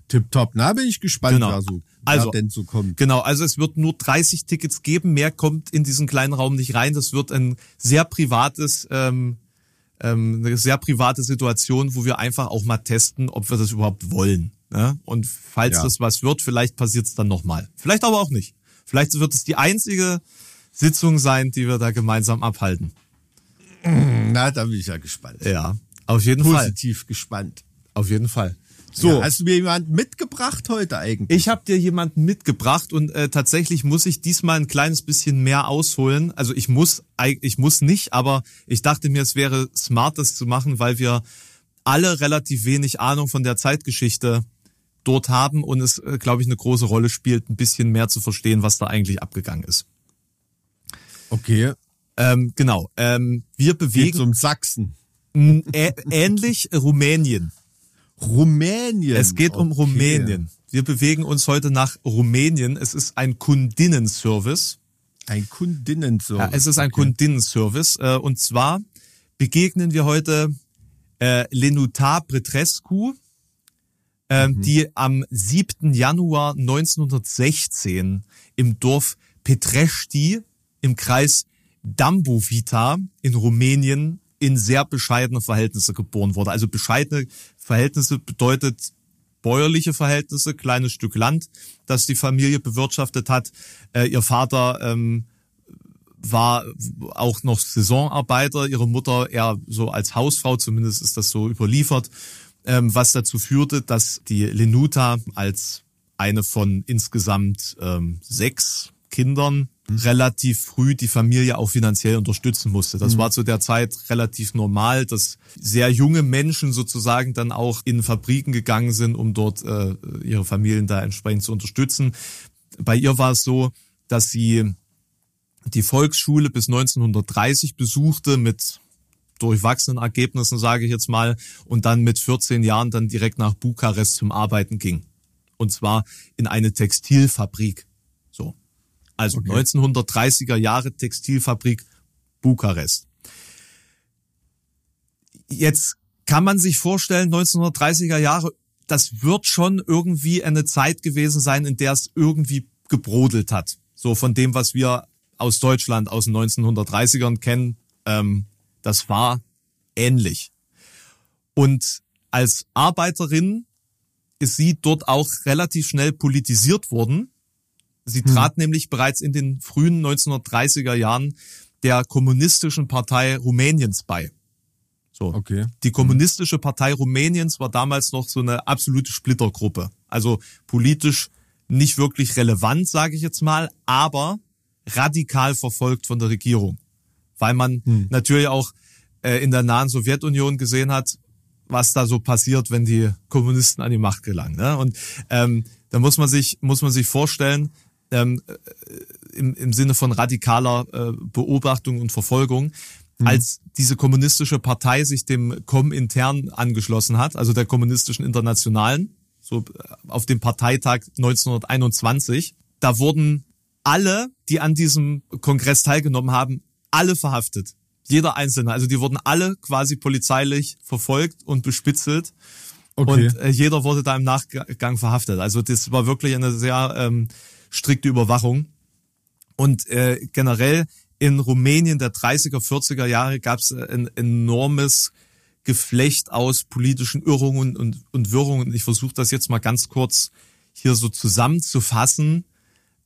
[SPEAKER 1] Tipptopp. Na, bin ich gespannt,
[SPEAKER 2] Genau. Also-
[SPEAKER 1] wer denn so kommt.
[SPEAKER 2] Genau, also es wird nur 30 Tickets geben, mehr kommt in diesen kleinen Raum nicht rein. Das wird ein sehr privates, ähm, ähm, eine sehr private Situation, wo wir einfach auch mal testen, ob wir das überhaupt wollen. Ne? Und falls
[SPEAKER 1] Ja.
[SPEAKER 2] das was wird, vielleicht passiert es dann nochmal. Vielleicht aber auch nicht. Vielleicht wird es die einzige Sitzung sein, die wir da gemeinsam abhalten.
[SPEAKER 1] Na, da bin ich ja gespannt.
[SPEAKER 2] Ja, auf jeden Fall.
[SPEAKER 1] Positiv gespannt.
[SPEAKER 2] Auf jeden Fall.
[SPEAKER 1] So.
[SPEAKER 2] So,
[SPEAKER 1] hast du mir jemanden mitgebracht heute eigentlich?
[SPEAKER 2] Ich habe dir jemanden mitgebracht und äh, tatsächlich muss ich diesmal ein kleines bisschen mehr ausholen. Also ich muss, ich muss nicht, aber ich dachte mir, es wäre smart, das zu machen, weil wir alle relativ wenig Ahnung von der Zeitgeschichte dort haben und es, äh, glaube ich, eine große Rolle spielt, ein bisschen mehr zu verstehen, was da eigentlich abgegangen ist.
[SPEAKER 1] Okay.
[SPEAKER 2] Ähm, genau. Ähm, wir
[SPEAKER 1] Geht
[SPEAKER 2] bewegen
[SPEAKER 1] um Sachsen.
[SPEAKER 2] ähnlich Rumänien.
[SPEAKER 1] Rumänien.
[SPEAKER 2] Es geht um
[SPEAKER 1] Okay.
[SPEAKER 2] Rumänien. Wir bewegen uns heute nach Rumänien. Es ist ein Kundinnenservice.
[SPEAKER 1] Ein Kundinnenservice.
[SPEAKER 2] Ja, es ist ein Kundinnenservice. Äh, und zwar begegnen wir heute äh, Lenuta Ähm, die am 7. Januar 1916 im Dorf Petrești im Kreis Dambovita in Rumänien in sehr bescheidene Verhältnisse geboren wurde. Also bescheidene Verhältnisse bedeutet bäuerliche Verhältnisse, kleines Stück Land, das die Familie bewirtschaftet hat. Äh, ihr Vater ähm, war auch noch Saisonarbeiter, ihre Mutter eher so als Hausfrau, zumindest ist das so überliefert, was dazu führte, dass die Lenuta als eine von insgesamt ähm, sechs Kindern relativ früh die Familie auch finanziell unterstützen musste. Das mhm. war zu der Zeit relativ normal, dass sehr junge Menschen sozusagen dann auch in Fabriken gegangen sind, um dort äh, ihre Familien da entsprechend zu unterstützen. Bei ihr war es so, dass sie die Volksschule bis 1930 besuchte mit durchwachsenen Ergebnissen, sage ich jetzt mal, und dann mit 14 Jahren dann direkt nach Bukarest zum Arbeiten ging. Und zwar in eine Textilfabrik. So. Also okay. 1930er Jahre Textilfabrik Bukarest. Jetzt kann man sich vorstellen, 1930er Jahre, das wird schon irgendwie eine Zeit gewesen sein, in der es irgendwie gebrodelt hat. So von dem, was wir aus Deutschland aus den 1930ern kennen, ähm, das war ähnlich. Und als Arbeiterin ist sie dort auch relativ schnell politisiert worden. Sie hm. trat hm. nämlich bereits in den frühen 1930er Jahren der kommunistischen Partei Rumäniens bei. So. Okay. Die kommunistische Partei Rumäniens war damals noch so eine absolute Splittergruppe. Also politisch nicht wirklich relevant, sage ich jetzt mal, aber radikal verfolgt von der Regierung. Weil man hm. natürlich auch äh, in der nahen Sowjetunion gesehen hat, was da so passiert, wenn die Kommunisten an die Macht gelangen. Ne? Und ähm, da muss man sich, muss man sich vorstellen, ähm, äh, im, im Sinne von radikaler äh, Beobachtung und Verfolgung, mhm. als diese kommunistische Partei sich dem Komintern angeschlossen hat, also der kommunistischen Internationalen, so äh, auf dem Parteitag 1921, da wurden alle, die an diesem Kongress teilgenommen haben, alle verhaftet. Jeder Einzelne. Also die wurden alle quasi polizeilich verfolgt und bespitzelt. Okay. Und äh, jeder wurde da im Nachgang verhaftet. Also das war wirklich eine sehr ähm, strikte Überwachung. Und äh, generell in Rumänien der 30er, 40er Jahre gab es ein enormes Geflecht aus politischen Irrungen und, und Wirrungen. Ich versuche das jetzt mal ganz kurz hier so zusammenzufassen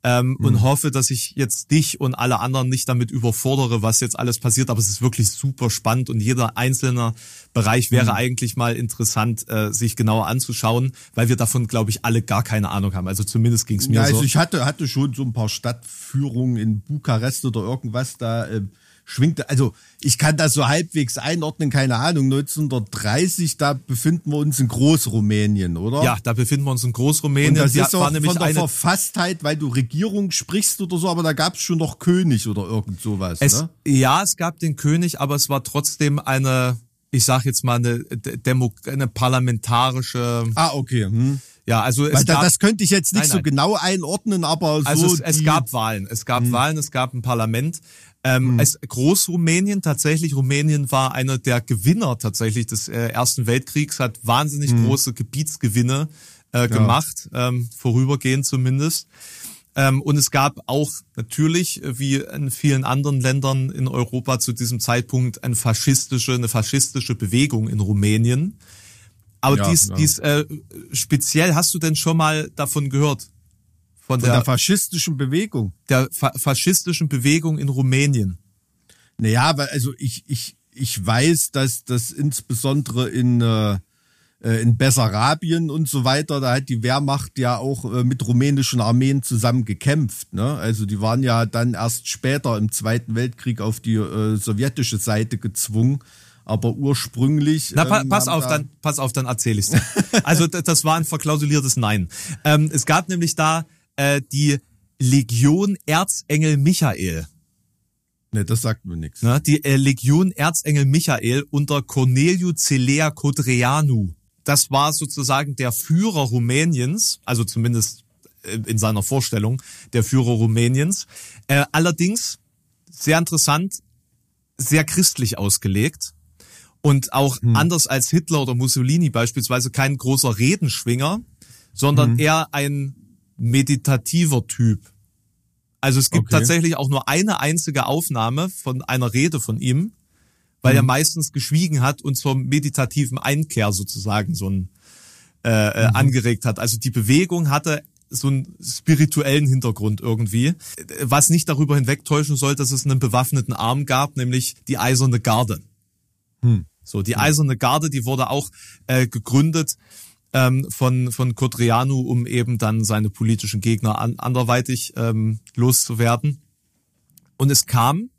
[SPEAKER 2] ähm, mhm. und hoffe, dass ich jetzt dich und alle anderen nicht damit überfordere, was jetzt alles passiert. Aber es ist wirklich super spannend und jeder einzelne Bereich wäre mhm. eigentlich mal interessant, äh, sich genauer anzuschauen, weil wir davon, glaube ich, alle gar keine Ahnung haben. Also zumindest ging es mir
[SPEAKER 1] ja,
[SPEAKER 2] also
[SPEAKER 1] so. Also ich hatte, hatte schon so ein paar Stadtführungen in Bukarest oder irgendwas da. Äh schwingt, also ich kann das so halbwegs einordnen, keine Ahnung, 1930, da befinden wir uns in Großrumänien, oder?
[SPEAKER 2] Ja, da befinden wir uns in Großrumänien. Und
[SPEAKER 1] das ist auch von der Verfasstheit, weil du Regierung sprichst oder so, aber da gab es schon noch König oder irgend sowas,
[SPEAKER 2] es,
[SPEAKER 1] ne?
[SPEAKER 2] Ja, es gab den König, aber es war trotzdem eine, ich sag jetzt mal, eine, Demo, eine parlamentarische...
[SPEAKER 1] Ah, okay. Hm.
[SPEAKER 2] Ja, also
[SPEAKER 1] es gab, das könnte ich jetzt nicht nein, nein. so genau einordnen, aber so
[SPEAKER 2] also es, es gab Wahlen, es gab hm. Wahlen, es gab ein Parlament. Ähm, mhm. es, Großrumänien, tatsächlich, Rumänien war einer der Gewinner tatsächlich des äh, Ersten Weltkriegs, hat wahnsinnig mhm. große Gebietsgewinne äh, gemacht, ja. ähm, vorübergehend zumindest. Ähm, und es gab auch natürlich, äh, wie in vielen anderen Ländern in Europa zu diesem Zeitpunkt, eine faschistische, eine faschistische Bewegung in Rumänien. Aber ja, dies, ja. dies äh, speziell, hast du denn schon mal davon gehört?
[SPEAKER 1] Von, der, der, faschistischen Bewegung.
[SPEAKER 2] Der fa faschistischen Bewegung in Rumänien.
[SPEAKER 1] Naja, weil also ich, ich, ich weiß, dass das insbesondere in, äh, äh, in Bessarabien und so weiter, da hat die Wehrmacht ja auch äh, mit rumänischen Armeen zusammen gekämpft. Ne? Also die waren ja dann erst später im Zweiten Weltkrieg auf die äh, sowjetische Seite gezwungen aber ursprünglich.
[SPEAKER 2] Na, pa ähm, pass auf, da dann, pass auf, dann erzähle ich's dir. also das war ein verklausuliertes Nein. Ähm, es gab nämlich da äh, die Legion Erzengel Michael.
[SPEAKER 1] Ne, das sagt mir nichts.
[SPEAKER 2] Na, die äh, Legion Erzengel Michael unter Corneliu Celea Codreanu. Das war sozusagen der Führer Rumäniens, also zumindest äh, in seiner Vorstellung der Führer Rumäniens. Äh, allerdings sehr interessant, sehr christlich ausgelegt. Und auch anders als Hitler oder Mussolini beispielsweise kein großer Redenschwinger, sondern eher ein meditativer Typ. Also es gibt
[SPEAKER 1] Okay.
[SPEAKER 2] tatsächlich auch nur eine einzige Aufnahme von einer Rede von ihm, weil er meistens geschwiegen hat und zur meditativen Einkehr sozusagen so ein äh, äh, angeregt hat. Also die Bewegung hatte so einen spirituellen Hintergrund irgendwie, was nicht darüber hinwegtäuschen soll, dass es einen bewaffneten Arm gab, nämlich die Eiserne Garde. So, die Eiserne Garde, die wurde auch äh, gegründet ähm, von, von Codreanu, um eben dann seine politischen Gegner an, anderweitig ähm, loszuwerden. Und es kam,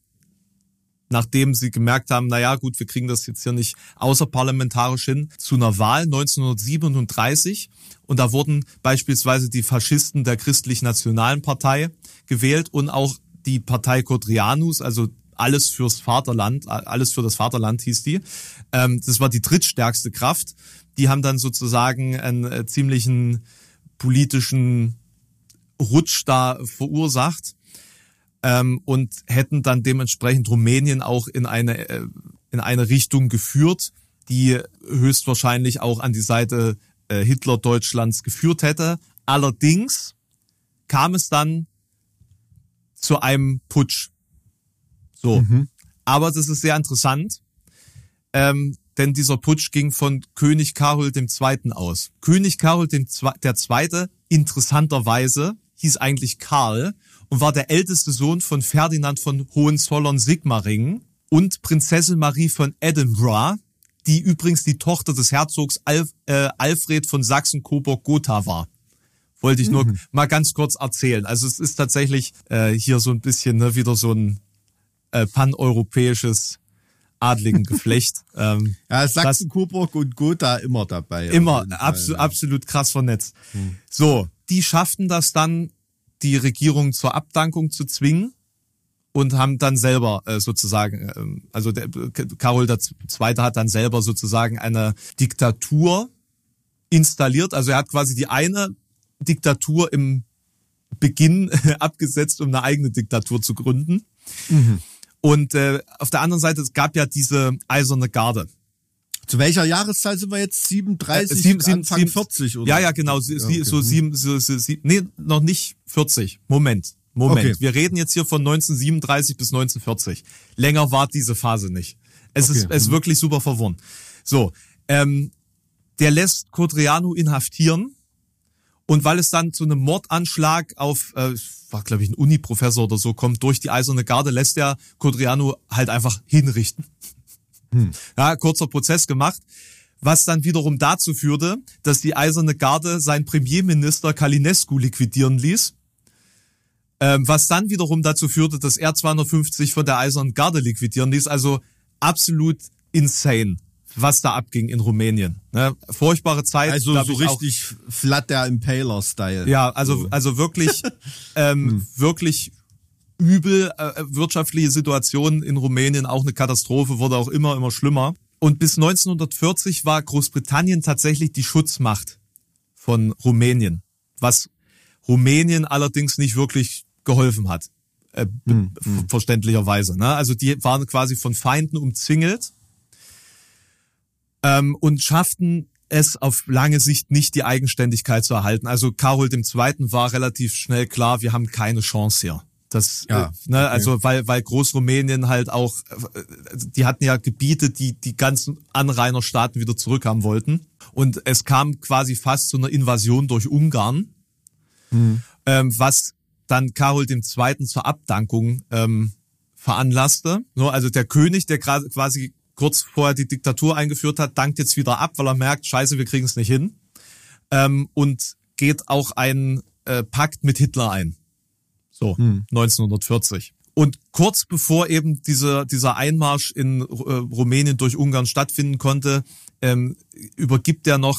[SPEAKER 2] nachdem sie gemerkt haben, naja gut, wir kriegen das jetzt hier nicht außerparlamentarisch hin, zu einer Wahl 1937. Und da wurden beispielsweise die Faschisten der Christlich-Nationalen Partei gewählt und auch die Partei Codrianus, also alles fürs Vaterland, alles für das Vaterland hieß die. Ähm, das war die drittstärkste Kraft. Die haben dann sozusagen einen äh, ziemlichen politischen Rutsch da verursacht ähm, und hätten dann dementsprechend Rumänien auch in eine äh, in eine Richtung geführt, die höchstwahrscheinlich auch an die Seite äh, Hitler Deutschlands geführt hätte. Allerdings kam es dann zu einem Putsch. So, aber das ist sehr interessant, ähm, denn dieser Putsch ging von König Karol II. aus. König Karol II. der Zweite, interessanterweise, hieß eigentlich Karl und war der älteste Sohn von Ferdinand von Hohenzollern-Sigmaringen und Prinzessin Marie von Edinburgh, die übrigens die Tochter des Herzogs Alf, äh, Alfred von Sachsen-Coburg-Gotha war. Wollte ich nur mal ganz kurz erzählen. Also es ist tatsächlich äh, hier so ein bisschen ne, wieder so ein äh, paneuropäisches adligen Geflecht. ähm,
[SPEAKER 1] Ja, Sachsen-Coburg und Gotha immer dabei.
[SPEAKER 2] immer
[SPEAKER 1] Fall,
[SPEAKER 2] abso
[SPEAKER 1] ja.
[SPEAKER 2] absolut krass vernetzt. So, die schafften das dann, die Regierung zur Abdankung zu zwingen und haben dann selber äh, sozusagen, ähm, also der Karol Zweite hat dann selber sozusagen eine Diktatur installiert. Also er hat quasi die eine Diktatur im Beginn abgesetzt, um eine eigene Diktatur zu gründen. Und äh, auf der anderen Seite, es gab ja diese eiserne Garde.
[SPEAKER 1] Zu welcher Jahreszahl sind wir jetzt? 37,
[SPEAKER 2] Äh, sieben- sieben-
[SPEAKER 1] Anfang
[SPEAKER 2] sieben-
[SPEAKER 1] 40 oder?
[SPEAKER 2] Ja, ja, genau. Sie, sie, So sieben, so, so, sie, nee, noch nicht 40. Moment. Moment.
[SPEAKER 1] Okay.
[SPEAKER 2] Wir reden jetzt hier von 1937 bis 1940. Länger war diese Phase nicht. Es ist,
[SPEAKER 1] Okay.
[SPEAKER 2] es ist wirklich super verworren. So, ähm, der lässt Codreanu inhaftieren und weil es dann zu einem Mordanschlag auf, äh, war glaube ich ein Uni-Professor oder so, kommt durch die Eiserne Garde, lässt der Codreanu halt einfach hinrichten. Ja, kurzer Prozess gemacht, was dann wiederum dazu führte, dass die Eiserne Garde seinen Premierminister Kalinescu liquidieren ließ, ähm, was dann wiederum dazu führte, dass er 250 von der Eisernen Garde liquidieren ließ. Also absolut insane, was da abging in Rumänien. Ne? Furchtbare Zeit.
[SPEAKER 1] Also so
[SPEAKER 2] ich, auch-
[SPEAKER 1] richtig flat der Impaler-Style.
[SPEAKER 2] ja, also, also wirklich, ähm, wirklich übel äh, wirtschaftliche Situation in Rumänien, auch eine Katastrophe, wurde auch immer, immer schlimmer. Und bis 1940 war Großbritannien tatsächlich die Schutzmacht von Rumänien, was Rumänien allerdings nicht wirklich geholfen hat. Äh, be- ver- verständlicherweise. Ne? Also die waren quasi von Feinden umzingelt ähm, und schafften es auf lange Sicht nicht, die Eigenständigkeit zu erhalten. Also Karol II. war relativ schnell klar, wir haben keine Chance hier. Das,
[SPEAKER 1] Ja,
[SPEAKER 2] äh, ne, also weil, weil Großrumänien halt auch, äh, die hatten ja Gebiete, die die ganzen Anrainerstaaten wieder zurückhaben wollten. Und es kam quasi fast zu einer Invasion durch Ungarn, ähm, was dann Karol II. zur Abdankung ähm, veranlasste. So, also der König, der gerade quasi kurz vorher die Diktatur eingeführt hat, dankt jetzt wieder ab, weil er merkt, scheiße, wir kriegen es nicht hin. Ähm, und geht auch einen äh, Pakt mit Hitler ein. So, 1940. Und kurz bevor eben dieser, dieser Einmarsch in äh, Rumänien durch Ungarn stattfinden konnte, ähm, übergibt er noch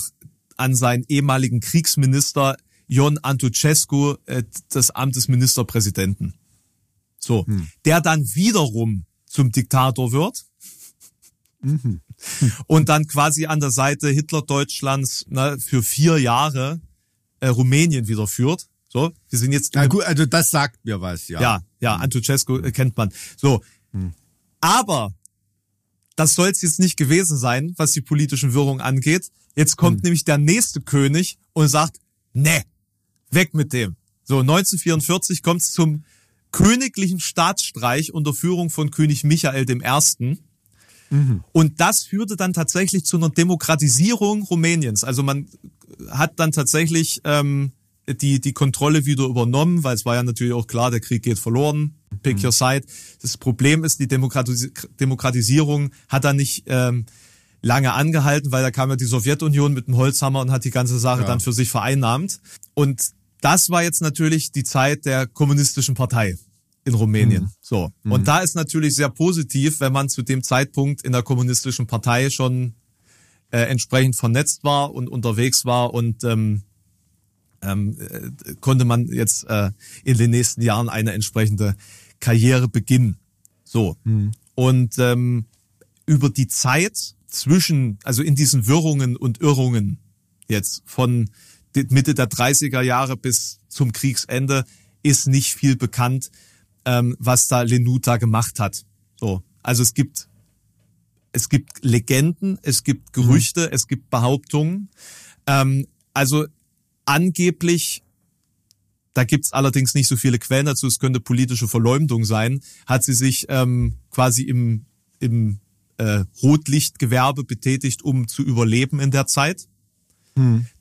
[SPEAKER 2] an seinen ehemaligen Kriegsminister Ion Antucescu äh, das Amt des Ministerpräsidenten. So, der dann wiederum zum Diktator wird und dann quasi an der Seite Hitler-Deutschlands ne, für vier Jahre äh, Rumänien wieder führt. So, wir sind jetzt
[SPEAKER 1] Na gut, also das sagt mir was, ja.
[SPEAKER 2] ja, ja, Antucescu äh, kennt man. So. Aber das soll es jetzt nicht gewesen sein, was die politischen Wirrungen angeht. Jetzt kommt
[SPEAKER 1] Hm.
[SPEAKER 2] nämlich der nächste König und sagt, ne, weg mit dem. So, 1944 kommt es zum königlichen Staatsstreich unter Führung von König Michael I. Und das führte dann tatsächlich zu einer Demokratisierung Rumäniens. Also man hat dann tatsächlich ähm, die, die Kontrolle wieder übernommen, weil es war ja natürlich auch klar, der Krieg geht verloren. Pick your side. Das Problem ist, die Demokratis Demokratisierung hat dann nicht ähm, lange angehalten, weil da kam ja die Sowjetunion mit dem Holzhammer und hat die ganze Sache
[SPEAKER 1] Ja.
[SPEAKER 2] dann für sich vereinnahmt. Und das war jetzt natürlich die Zeit der kommunistischen Partei in Rumänien. So. Und da ist natürlich sehr positiv, wenn man zu dem Zeitpunkt in der kommunistischen Partei schon äh, entsprechend vernetzt war und unterwegs war und ähm, ähm, äh, konnte man jetzt äh, in den nächsten Jahren eine entsprechende Karriere beginnen. So. Und ähm, über die Zeit zwischen, also in diesen Wirrungen und Irrungen jetzt von Mitte der 30er Jahre bis zum Kriegsende ist nicht viel bekannt, ähm, was da Lenuta gemacht hat. So. Also es gibt es gibt Legenden, es gibt Gerüchte, es gibt Behauptungen. Ähm, also angeblich, da gibt's allerdings nicht so viele Quellen dazu, es könnte politische Verleumdung sein, hat sie sich ähm, quasi im, im äh, Rotlichtgewerbe betätigt, um zu überleben in der Zeit.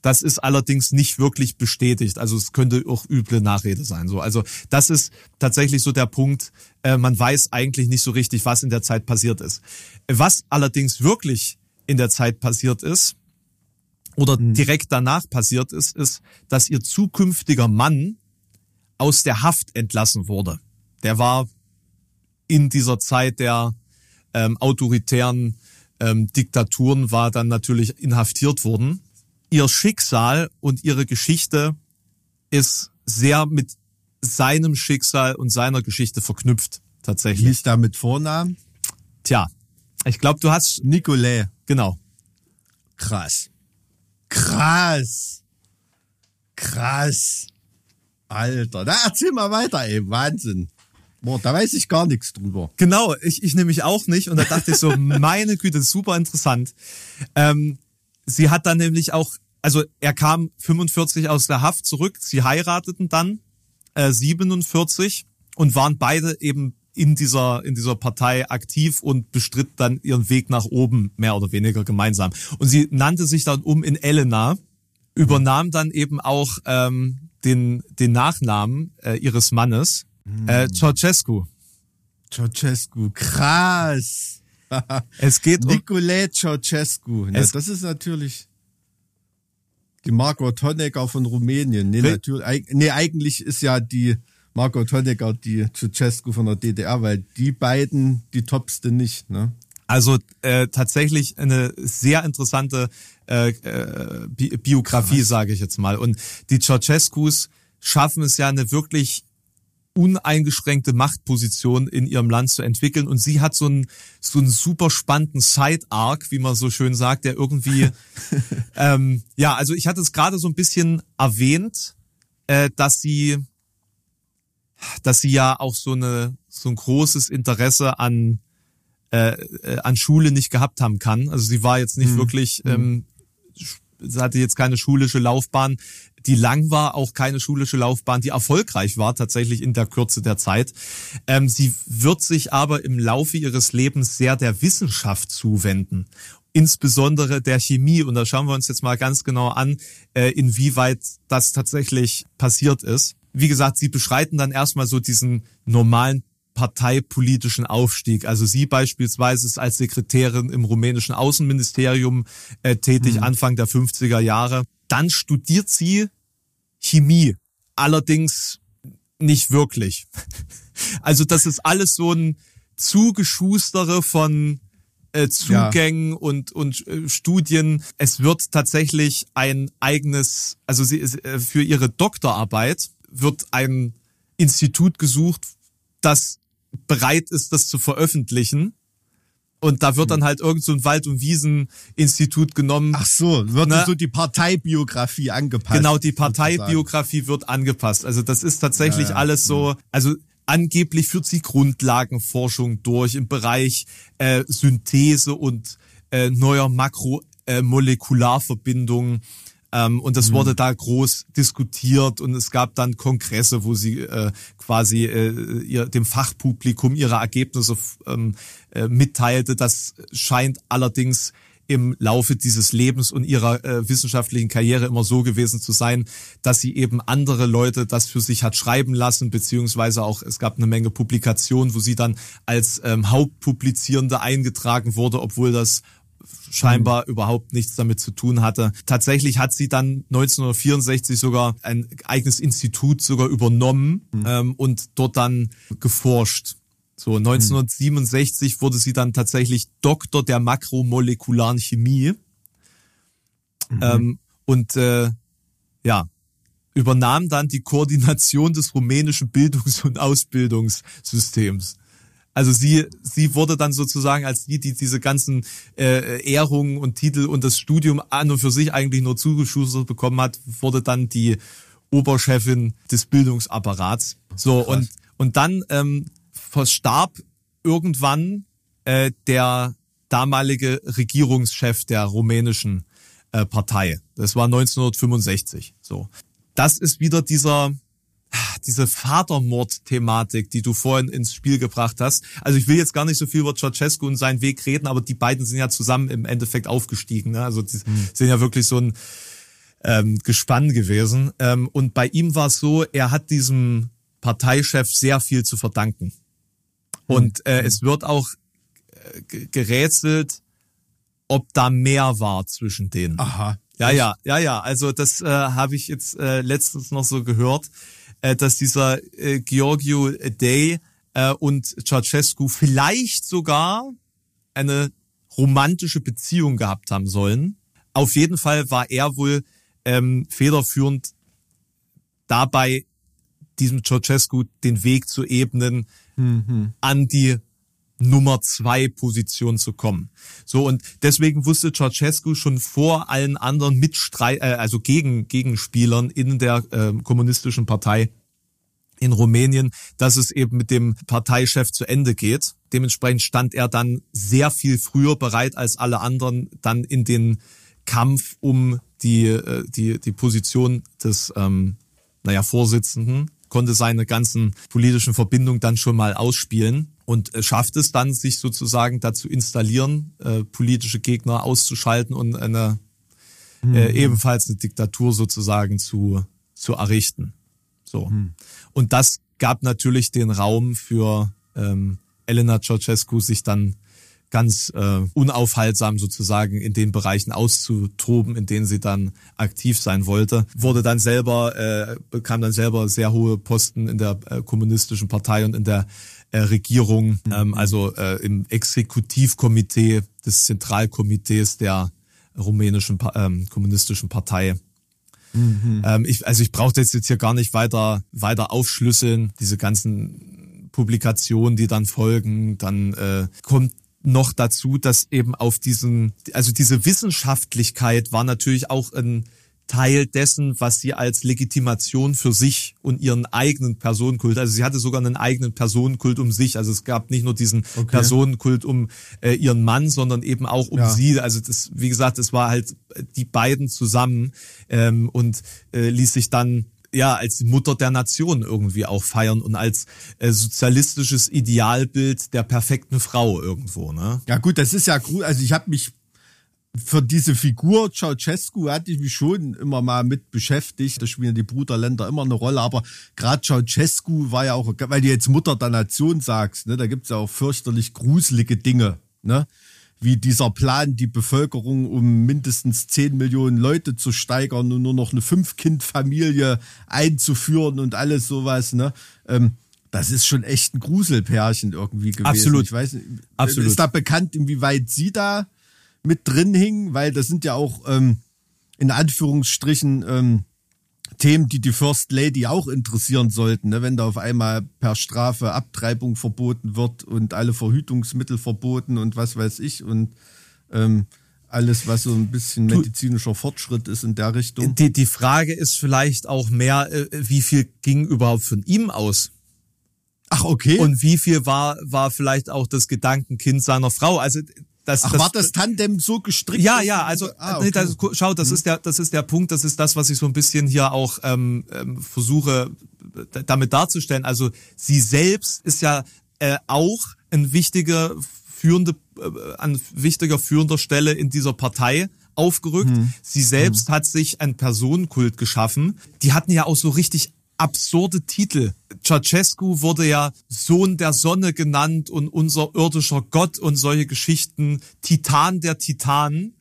[SPEAKER 2] Das ist allerdings nicht wirklich bestätigt. Also es könnte auch üble Nachrede sein. So, also das ist tatsächlich so der Punkt. Äh, man weiß eigentlich nicht so richtig, was in der Zeit passiert ist. Was allerdings wirklich in der Zeit passiert ist oder direkt danach passiert ist, ist, dass ihr zukünftiger Mann aus der Haft entlassen wurde. Der war in dieser Zeit der ähm, autoritären ähm, Diktaturen war dann natürlich inhaftiert worden. Ihr Schicksal und ihre Geschichte ist sehr mit seinem Schicksal und seiner Geschichte verknüpft, tatsächlich.
[SPEAKER 1] Hieß da mit Vornamen?
[SPEAKER 2] Tja, ich glaube, du hast,
[SPEAKER 1] Nikolai.
[SPEAKER 2] genau.
[SPEAKER 1] Krass. Krass. Krass. Alter. Na, erzähl mal weiter, ey. Wahnsinn. Boah, da weiß ich gar nichts drüber.
[SPEAKER 2] Genau, ich, ich nämlich auch nicht. Und da dachte ich so, meine Güte, super interessant. Ähm, sie hat dann nämlich auch, also er kam 45 aus der Haft zurück, sie heirateten dann äh, 47 und waren beide eben in dieser, in dieser Partei aktiv und bestritt dann ihren Weg nach oben, mehr oder weniger gemeinsam. Und sie nannte sich dann um in Elena, übernahm dann eben auch ähm, den, den Nachnamen äh, ihres Mannes, äh, Ceausescu.
[SPEAKER 1] Ceausescu. Krass.
[SPEAKER 2] Es geht um,
[SPEAKER 1] Nikolai Ceausescu. Ne, das ist natürlich die Margot Honecker von Rumänien. Nee, natürlich, nee, eigentlich ist ja die Margot Honecker die Ceausescu von der DDR, weil die beiden die topste nicht. Ne?
[SPEAKER 2] Also äh, tatsächlich eine sehr interessante äh, äh, Bi Biografie, sage ich jetzt mal. Und die Ceausescus schaffen es ja eine wirklich uneingeschränkte Machtposition in ihrem Land zu entwickeln. Und sie hat so einen, so einen super spannenden Side-Arc, wie man so schön sagt, der irgendwie, ähm, ja, also ich hatte es gerade so ein bisschen erwähnt, äh, dass sie, dass sie ja auch so eine, so ein großes Interesse an, äh, äh, an Schule nicht gehabt haben kann. Also sie war jetzt nicht wirklich, ähm, sch- sie hatte jetzt keine schulische Laufbahn, die lang war, auch keine schulische Laufbahn, die erfolgreich war tatsächlich in der Kürze der Zeit. Ähm, sie wird sich aber im Laufe ihres Lebens sehr der Wissenschaft zuwenden. Insbesondere der Chemie. Und da schauen wir uns jetzt mal ganz genau an, äh, inwieweit das tatsächlich passiert ist. Wie gesagt, sie beschreiten dann erstmal so diesen normalen parteipolitischen Aufstieg. Also sie beispielsweise ist als Sekretärin im rumänischen Außenministerium äh, tätig, Anfang der 50er Jahre. Dann studiert sie Chemie, allerdings nicht wirklich. Also das ist alles so ein Zugeschustere von äh, Zugängen und und äh, Studien. Es wird tatsächlich ein eigenes, also sie ist, äh, für ihre Doktorarbeit wird ein Institut gesucht, das bereit ist, das zu veröffentlichen. Und da wird dann halt irgend so ein Wald- und Wieseninstitut genommen.
[SPEAKER 1] Ach so, wird
[SPEAKER 2] Ne?
[SPEAKER 1] so die Parteibiografie angepasst.
[SPEAKER 2] Genau, die. Parteibiografie wird angepasst. Also das ist tatsächlich
[SPEAKER 1] Ja, ja.
[SPEAKER 2] alles so, also angeblich führt sie Grundlagenforschung durch im Bereich äh, Synthese und äh, neuer Makromolekularverbindungen. Ähm, und das mhm. wurde da groß diskutiert und es gab dann Kongresse, wo sie äh, quasi äh, ihr, dem Fachpublikum ihre Ergebnisse ähm, äh, mitteilte. Das scheint allerdings im Laufe dieses Lebens und ihrer äh, wissenschaftlichen Karriere immer so gewesen zu sein, dass sie eben andere Leute das für sich hat schreiben lassen, beziehungsweise auch es gab eine Menge Publikationen, wo sie dann als ähm, Hauptpublizierende eingetragen wurde, obwohl das scheinbar mhm. überhaupt nichts damit zu tun hatte. Tatsächlich hat sie dann 1964 sogar ein eigenes Institut sogar übernommen mhm. ähm, und dort dann geforscht. So 1967 hm. wurde sie dann tatsächlich Doktor der makromolekularen Chemie. Mhm. Ähm, und äh, ja, übernahm dann die Koordination des rumänischen Bildungs- und Ausbildungssystems. Also sie, sie wurde dann sozusagen als die, die diese ganzen äh, Ehrungen und Titel und das Studium an und für sich eigentlich nur zugeschustert bekommen hat, wurde dann die Oberchefin des Bildungsapparats. So Krass. und und dann ähm, verstarb irgendwann äh, der damalige Regierungschef der rumänischen äh, Partei. Das war 1965. So, das ist wieder dieser diese Vatermord-Thematik, die du vorhin ins Spiel gebracht hast. Also ich will jetzt gar nicht so viel über Ceausescu und seinen Weg reden, aber die beiden sind ja zusammen im Endeffekt aufgestiegen. Ne? Also die mhm. sind ja wirklich so ein ähm, Gespann gewesen. Ähm, und bei ihm war es so, er hat diesem Parteichef sehr viel zu verdanken. Und äh, es wird auch äh, gerätselt, ob da mehr war zwischen denen.
[SPEAKER 1] Aha.
[SPEAKER 2] Ja, ja, ja, ja. Also das äh, habe ich jetzt äh, letztens noch so gehört, äh, dass dieser äh, Giorgio Day äh, und Ceausescu vielleicht sogar eine romantische Beziehung gehabt haben sollen. Auf jeden Fall war er wohl ähm, federführend dabei, diesem Ceausescu den Weg zu ebnen, mhm. an die Nummer zwei Position zu kommen. So und deswegen wusste Ceausescu schon vor allen anderen Mitstreit, äh, also gegen Gegenspielern in der äh, kommunistischen Partei in Rumänien, dass es eben mit dem Parteichef zu Ende geht. Dementsprechend stand er dann sehr viel früher bereit als alle anderen dann in den Kampf um die äh, die die Position des ähm, naja Vorsitzenden konnte seine ganzen politischen Verbindungen dann schon mal ausspielen und schafft es dann, sich sozusagen dazu installieren, äh, politische Gegner auszuschalten und eine mhm. äh, ebenfalls eine Diktatur sozusagen zu, zu errichten. So. Mhm. Und das gab natürlich den Raum für ähm, Elena Ceausescu, sich dann ganz äh, unaufhaltsam sozusagen in den Bereichen auszutoben, in denen sie dann aktiv sein wollte. Wurde dann selber, äh, bekam dann selber sehr hohe Posten in der äh, kommunistischen Partei und in der äh, Regierung, ähm, also äh, im Exekutivkomitee des Zentralkomitees der rumänischen ähm, kommunistischen Partei. Mhm. Ähm, ich, also ich brauche das jetzt hier gar nicht weiter weiter aufschlüsseln. Diese ganzen Publikationen, die dann folgen, dann äh, kommt noch dazu, dass eben auf diesen, also diese Wissenschaftlichkeit war natürlich auch ein Teil dessen, was sie als Legitimation für sich und ihren eigenen Personenkult, also sie hatte sogar einen eigenen Personenkult um sich, also es gab nicht nur diesen okay. Personenkult um äh, ihren Mann, sondern eben auch um ja. sie, also das, wie gesagt, es war halt die beiden zusammen ähm, und äh, ließ sich dann ja als Mutter der Nation irgendwie auch feiern und als äh, sozialistisches Idealbild der perfekten Frau irgendwo, ne?
[SPEAKER 1] Ja gut, das ist ja gut. Also ich habe mich für diese Figur Ceausescu hatte ich mich schon immer mal mit beschäftigt. Da spielen die Bruderländer immer eine Rolle. Aber gerade Ceausescu war ja auch, weil du jetzt Mutter der Nation sagst, ne, da gibt's ja auch fürchterlich gruselige Dinge. Ne? Wie dieser Plan, die Bevölkerung um mindestens 10 Millionen Leute zu steigern und nur noch eine Fünf-Kind-Familie einzuführen und alles sowas, ne? Ähm, das ist schon echt ein Gruselpärchen irgendwie gewesen.
[SPEAKER 2] Absolut.
[SPEAKER 1] Ich weiß nicht, Absolut. ist da bekannt, inwieweit sie da mit drin hing? Weil das sind ja auch ähm, in Anführungsstrichen ähm, Themen, die die First Lady auch interessieren sollten, ne? wenn da auf einmal per Strafe Abtreibung verboten wird und alle Verhütungsmittel verboten und was weiß ich und ähm, alles, was so ein bisschen medizinischer Fortschritt ist in der Richtung.
[SPEAKER 2] Die, die Frage ist vielleicht auch mehr, äh, wie viel ging überhaupt von ihm aus?
[SPEAKER 1] Ach, okay.
[SPEAKER 2] Und wie viel war, war vielleicht auch das Gedankenkind seiner Frau? Also, das,
[SPEAKER 1] Ach,
[SPEAKER 2] das,
[SPEAKER 1] war das Tandem so gestrickt?
[SPEAKER 2] ja, ja, also
[SPEAKER 1] Ah,
[SPEAKER 2] nee,
[SPEAKER 1] okay.
[SPEAKER 2] das, schau, das ist der, das ist der Punkt, das ist das, was ich so ein bisschen hier auch ähm, ähm, versuche damit darzustellen. Also sie selbst ist ja äh, auch ein wichtiger führende, äh, an wichtiger führender Stelle in dieser Partei aufgerückt. Sie selbst hat sich einen Personenkult geschaffen. Die hatten ja auch so richtig absurde Titel. Ceausescu wurde ja Sohn der Sonne genannt und unser irdischer Gott und solche Geschichten. Titan der Titanen.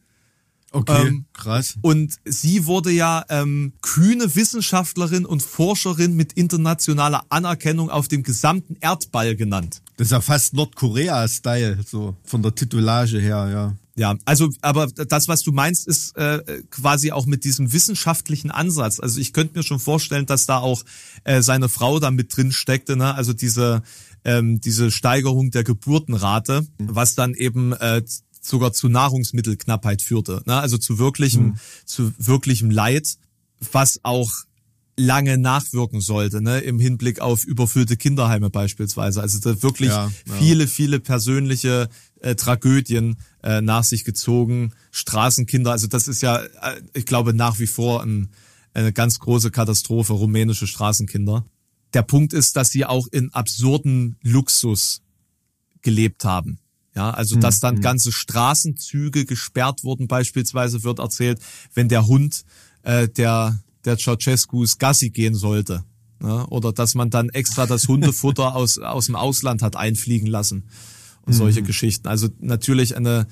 [SPEAKER 1] Okay,
[SPEAKER 2] ähm,
[SPEAKER 1] krass.
[SPEAKER 2] Und sie wurde ja ähm, kühne Wissenschaftlerin und Forscherin mit internationaler Anerkennung auf dem gesamten Erdball genannt.
[SPEAKER 1] Das ist ja fast Nordkorea-Style, so von der Titulage her, ja.
[SPEAKER 2] Ja, also, aber das, was du meinst, ist äh, quasi auch mit diesem wissenschaftlichen Ansatz. Also ich könnte mir schon vorstellen, dass da auch äh, seine Frau da mit drin steckte, ne? Also diese ähm, diese Steigerung der Geburtenrate, was dann eben äh, sogar zu Nahrungsmittelknappheit führte, ne? Also zu wirklichem zu wirklichem Leid, was auch lange nachwirken sollte, ne, im Hinblick auf überfüllte Kinderheime beispielsweise. Also da wirklich
[SPEAKER 1] Ja, ja.
[SPEAKER 2] viele, viele persönliche äh, Tragödien äh, nach sich gezogen, Straßenkinder. Also das ist ja, äh, ich glaube, nach wie vor ein, eine ganz große Katastrophe, rumänische Straßenkinder. Der Punkt ist, dass sie auch in absurden Luxus gelebt haben. Ja, also
[SPEAKER 1] Hm,
[SPEAKER 2] dass dann ganze Straßenzüge gesperrt wurden, beispielsweise wird erzählt, wenn der Hund äh, der der Ceausescu's Gassi gehen sollte. Ja, oder dass man dann extra das Hundefutter aus, aus dem Ausland hat einfliegen lassen und solche Geschichten. Also natürlich eine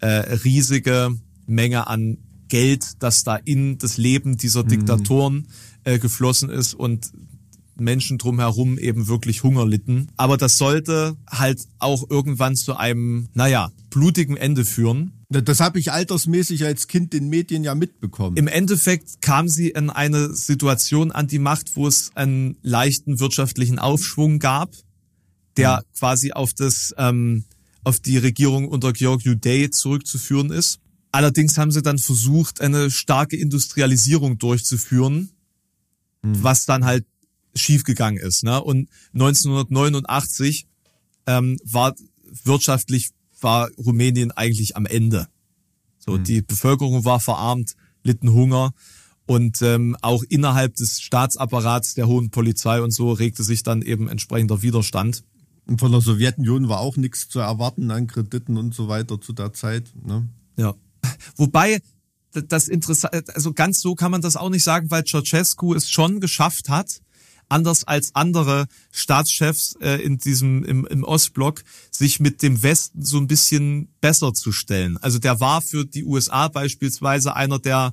[SPEAKER 2] äh, riesige Menge an Geld, das da in das Leben dieser Diktatoren äh, geflossen ist und Menschen drumherum eben wirklich Hunger litten. Aber das sollte halt auch irgendwann zu einem, naja, blutigen Ende führen.
[SPEAKER 1] Das habe ich altersmäßig als Kind den Medien ja mitbekommen.
[SPEAKER 2] Im Endeffekt kam sie in eine Situation an die Macht, wo es einen leichten wirtschaftlichen Aufschwung gab, der quasi auf das ähm, auf die Regierung unter Georg Day zurückzuführen ist. Allerdings haben sie dann versucht, eine starke Industrialisierung durchzuführen, was dann halt schiefgegangen ist. Ne? Und 1989 ähm, war wirtschaftlich war Rumänien eigentlich am Ende. So, die Bevölkerung war verarmt, litten Hunger und ähm, auch innerhalb des Staatsapparats der hohen Polizei und so regte sich dann eben entsprechender Widerstand.
[SPEAKER 1] Von der Sowjetunion war auch nichts zu erwarten an Krediten und so weiter zu der Zeit. Ne?
[SPEAKER 2] Ja. Wobei das interessant, also ganz so kann man das auch nicht sagen, weil Ceausescu es schon geschafft hat, anders als andere Staatschefs äh, in diesem im, im Ostblock sich mit dem Westen so ein bisschen besser zu stellen. Also der war für die USA beispielsweise einer der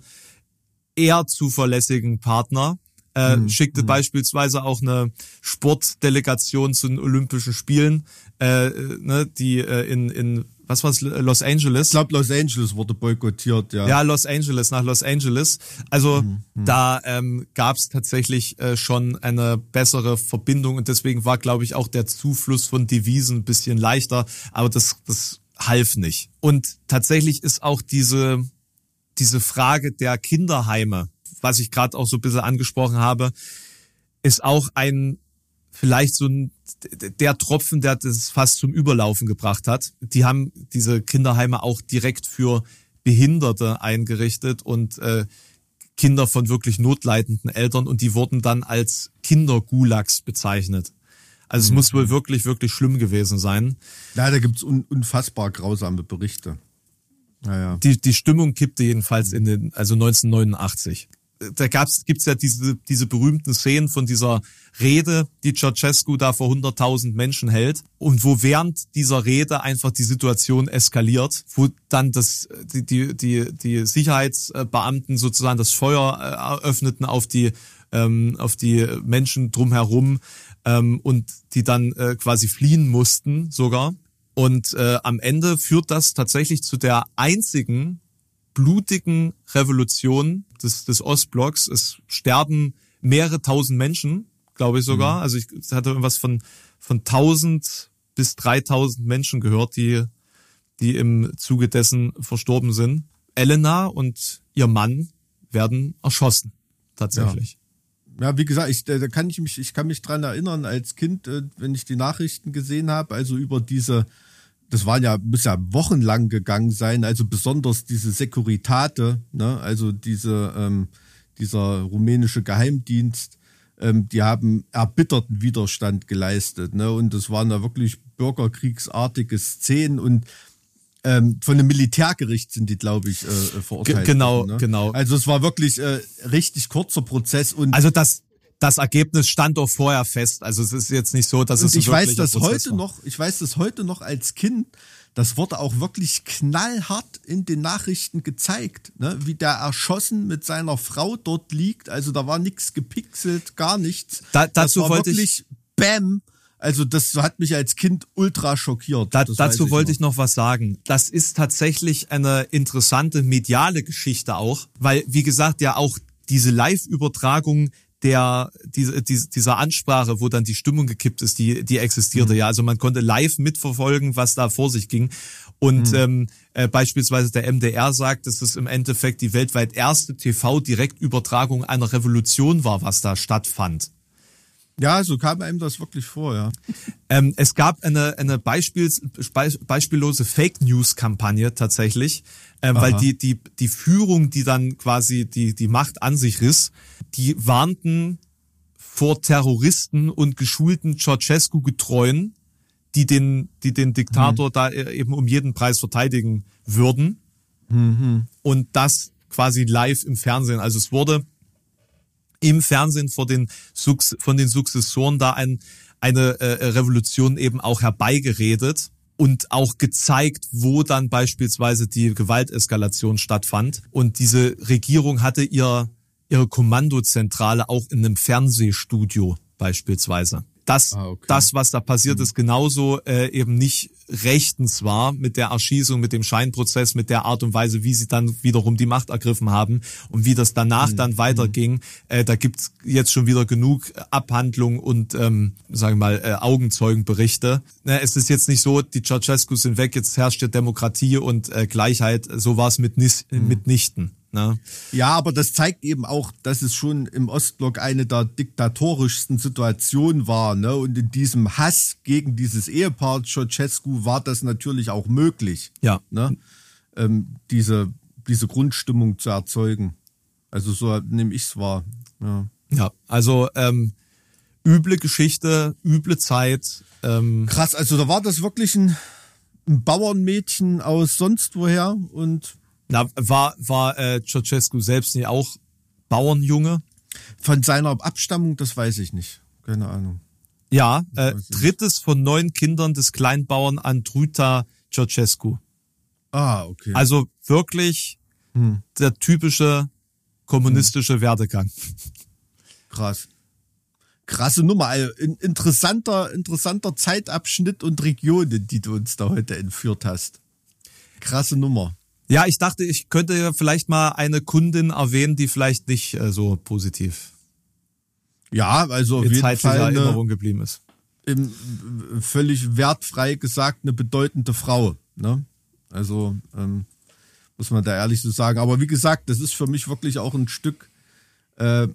[SPEAKER 2] eher zuverlässigen Partner. Äh, schickte beispielsweise auch eine Sportdelegation zu den Olympischen Spielen, äh, ne, die äh, in, in was war's, Los Angeles.
[SPEAKER 1] Ich glaube, Los Angeles wurde boykottiert, ja.
[SPEAKER 2] Ja, Los Angeles, nach Los Angeles. Also da ähm, gab es tatsächlich äh, schon eine bessere Verbindung und deswegen war, glaube ich, auch der Zufluss von Devisen ein bisschen leichter, aber das, das half nicht. Und tatsächlich ist auch diese, diese Frage der Kinderheime, was ich gerade auch so ein bisschen angesprochen habe, ist auch ein vielleicht so ein der Tropfen, der das fast zum Überlaufen gebracht hat. Die haben diese Kinderheime auch direkt für Behinderte eingerichtet und äh, Kinder von wirklich notleidenden Eltern und die wurden dann als Kindergulags bezeichnet. Also es muss wohl wirklich, wirklich schlimm gewesen sein.
[SPEAKER 1] Ja, da gibt's un unfassbar grausame Berichte. Naja.
[SPEAKER 2] Die, die Stimmung kippte jedenfalls in den, also 1989. Da gab's, gibt's ja diese, diese berühmten Szenen von dieser Rede, die Ceausescu da vor 100.000 Menschen hält und wo während dieser Rede einfach die Situation eskaliert, wo dann das, die, die, die, die Sicherheitsbeamten sozusagen das Feuer äh, eröffneten auf die, ähm, auf die Menschen drumherum ähm, und die dann äh, quasi fliehen mussten sogar. Und äh, am Ende führt das tatsächlich zu der einzigen blutigen Revolution des, des Ostblocks. Es sterben mehrere tausend Menschen, glaube ich sogar. Also ich hatte irgendwas von, von tausend bis dreitausend Menschen gehört, die, die im Zuge dessen verstorben sind. Elena und ihr Mann werden erschossen, tatsächlich.
[SPEAKER 1] Ja, wie gesagt, ich, da kann ich mich, ich kann mich dran erinnern, als Kind, äh, wenn ich die Nachrichten gesehen habe, also über diese, das waren ja, muss ja wochenlang gegangen sein, also besonders diese Securitate, ne, also diese, ähm, dieser rumänische Geheimdienst, ähm, die haben erbitterten Widerstand geleistet, ne, und das waren da wirklich bürgerkriegsartige Szenen und ähm, von einem Militärgericht sind die, glaube ich, äh, verurteilt.
[SPEAKER 2] G genau,
[SPEAKER 1] worden, ne?
[SPEAKER 2] genau.
[SPEAKER 1] Also es war wirklich äh, richtig kurzer Prozess und
[SPEAKER 2] Also das, das Ergebnis stand doch vorher fest. Also es ist jetzt nicht so, dass
[SPEAKER 1] Und
[SPEAKER 2] es
[SPEAKER 1] ich weiß das
[SPEAKER 2] Prozess
[SPEAKER 1] heute
[SPEAKER 2] war.
[SPEAKER 1] noch, ich weiß das heute noch als Kind, das wurde auch wirklich knallhart in den Nachrichten gezeigt, ne? wie der erschossen mit seiner Frau dort liegt. Also da war nichts gepixelt, gar nichts.
[SPEAKER 2] Da- dazu wollte ich-
[SPEAKER 1] wirklich Bäm. Also das hat mich als Kind ultra schockiert.
[SPEAKER 2] Da, dazu
[SPEAKER 1] weiß
[SPEAKER 2] wollte
[SPEAKER 1] noch.
[SPEAKER 2] ich noch was sagen. Das ist tatsächlich eine interessante mediale Geschichte auch, weil, wie gesagt, ja auch diese Live-Übertragung der diese, diese, dieser Ansprache, wo dann die Stimmung gekippt ist, die die existierte ja. Also man konnte live mitverfolgen, was da vor sich ging. Und ähm, äh, beispielsweise der MDR sagt, dass es im Endeffekt die weltweit erste TV-Direktübertragung einer Revolution war, was da stattfand.
[SPEAKER 1] Ja, so kam einem das wirklich vor, ja.
[SPEAKER 2] Ähm, es gab eine, eine Beispiels, be- beispiellose Fake News Kampagne tatsächlich, ähm, weil die, die, die Führung, die dann quasi die, die Macht an sich riss, die warnten vor Terroristen und geschulten Ceausescu-Getreuen, die den, die den Diktator da äh, eben um jeden Preis verteidigen würden. Und das quasi live im Fernsehen. Also es wurde im Fernsehen vor den von den Sukzessoren da ein, eine äh, Revolution eben auch herbeigeredet und auch gezeigt, wo dann beispielsweise die Gewalteskalation stattfand. Und diese Regierung hatte ihr, ihre Kommandozentrale auch in einem Fernsehstudio beispielsweise. Das,
[SPEAKER 1] Ah, okay.
[SPEAKER 2] das, was da passiert ist, genauso äh, eben nicht rechtens war mit der Erschießung, mit dem Scheinprozess, mit der Art und Weise, wie sie dann wiederum die Macht ergriffen haben und wie das danach dann weiterging. Äh, da gibt's jetzt schon wieder genug Abhandlungen und, ähm, sagen wir mal, äh, Augenzeugenberichte. Ne, es ist jetzt nicht so, die Ceausescu sind weg, jetzt herrscht hier Demokratie und äh, Gleichheit. So war es mit, nis- mitnichten. Ne?
[SPEAKER 1] Ja, aber das zeigt eben auch, dass es schon im Ostblock eine der diktatorischsten Situationen war. Ne? Und in diesem Hass gegen dieses Ehepaar Ceausescu war das natürlich auch möglich,
[SPEAKER 2] Ja.
[SPEAKER 1] ne? ähm, diese, diese Grundstimmung zu erzeugen. Also so nehme ich es wahr. Ja.
[SPEAKER 2] Ja, also ähm, üble Geschichte, üble Zeit. Ähm,
[SPEAKER 1] Krass, also da war das wirklich ein, ein Bauernmädchen aus sonst woher und
[SPEAKER 2] na, war war äh, Ceausescu selbst nicht auch Bauernjunge?
[SPEAKER 1] von seiner Abstammung, das weiß ich nicht. Keine Ahnung.
[SPEAKER 2] Ja, äh, drittes von neun Kindern des Kleinbauern Andruta Ceausescu.
[SPEAKER 1] Ah, okay.
[SPEAKER 2] Also wirklich der typische kommunistische Werdegang.
[SPEAKER 1] Krass. Krasse Nummer. Also in, interessanter, interessanter Zeitabschnitt und Regionen, die du uns da heute entführt hast. Krasse Nummer.
[SPEAKER 2] Ja, ich dachte, ich könnte ja vielleicht mal eine Kundin erwähnen, die vielleicht nicht äh, so positiv
[SPEAKER 1] Ja, also auf
[SPEAKER 2] in
[SPEAKER 1] jeden Fall eine,
[SPEAKER 2] Erinnerung geblieben ist.
[SPEAKER 1] im, völlig wertfrei gesagt eine bedeutende Frau. Ne? Also ähm, muss man da ehrlich so sagen. Aber wie gesagt, das ist für mich wirklich auch ein Stück äh,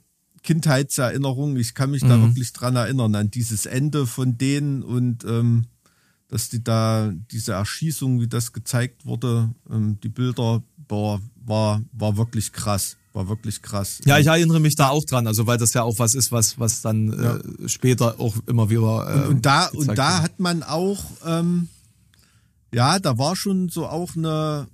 [SPEAKER 1] Kindheitserinnerung. Ich kann mich da wirklich dran erinnern, an dieses Ende von denen und ähm, dass die da, diese Erschießung, wie das gezeigt wurde, ähm, die Bilder, boah, war, war wirklich krass. War wirklich krass.
[SPEAKER 2] Ja, ich erinnere mich da auch dran, also weil das ja auch was ist, was was dann äh, später auch immer wieder. Äh,
[SPEAKER 1] und da
[SPEAKER 2] gezeigt
[SPEAKER 1] und da
[SPEAKER 2] wird.
[SPEAKER 1] hat man auch ähm, ja da war schon so auch eine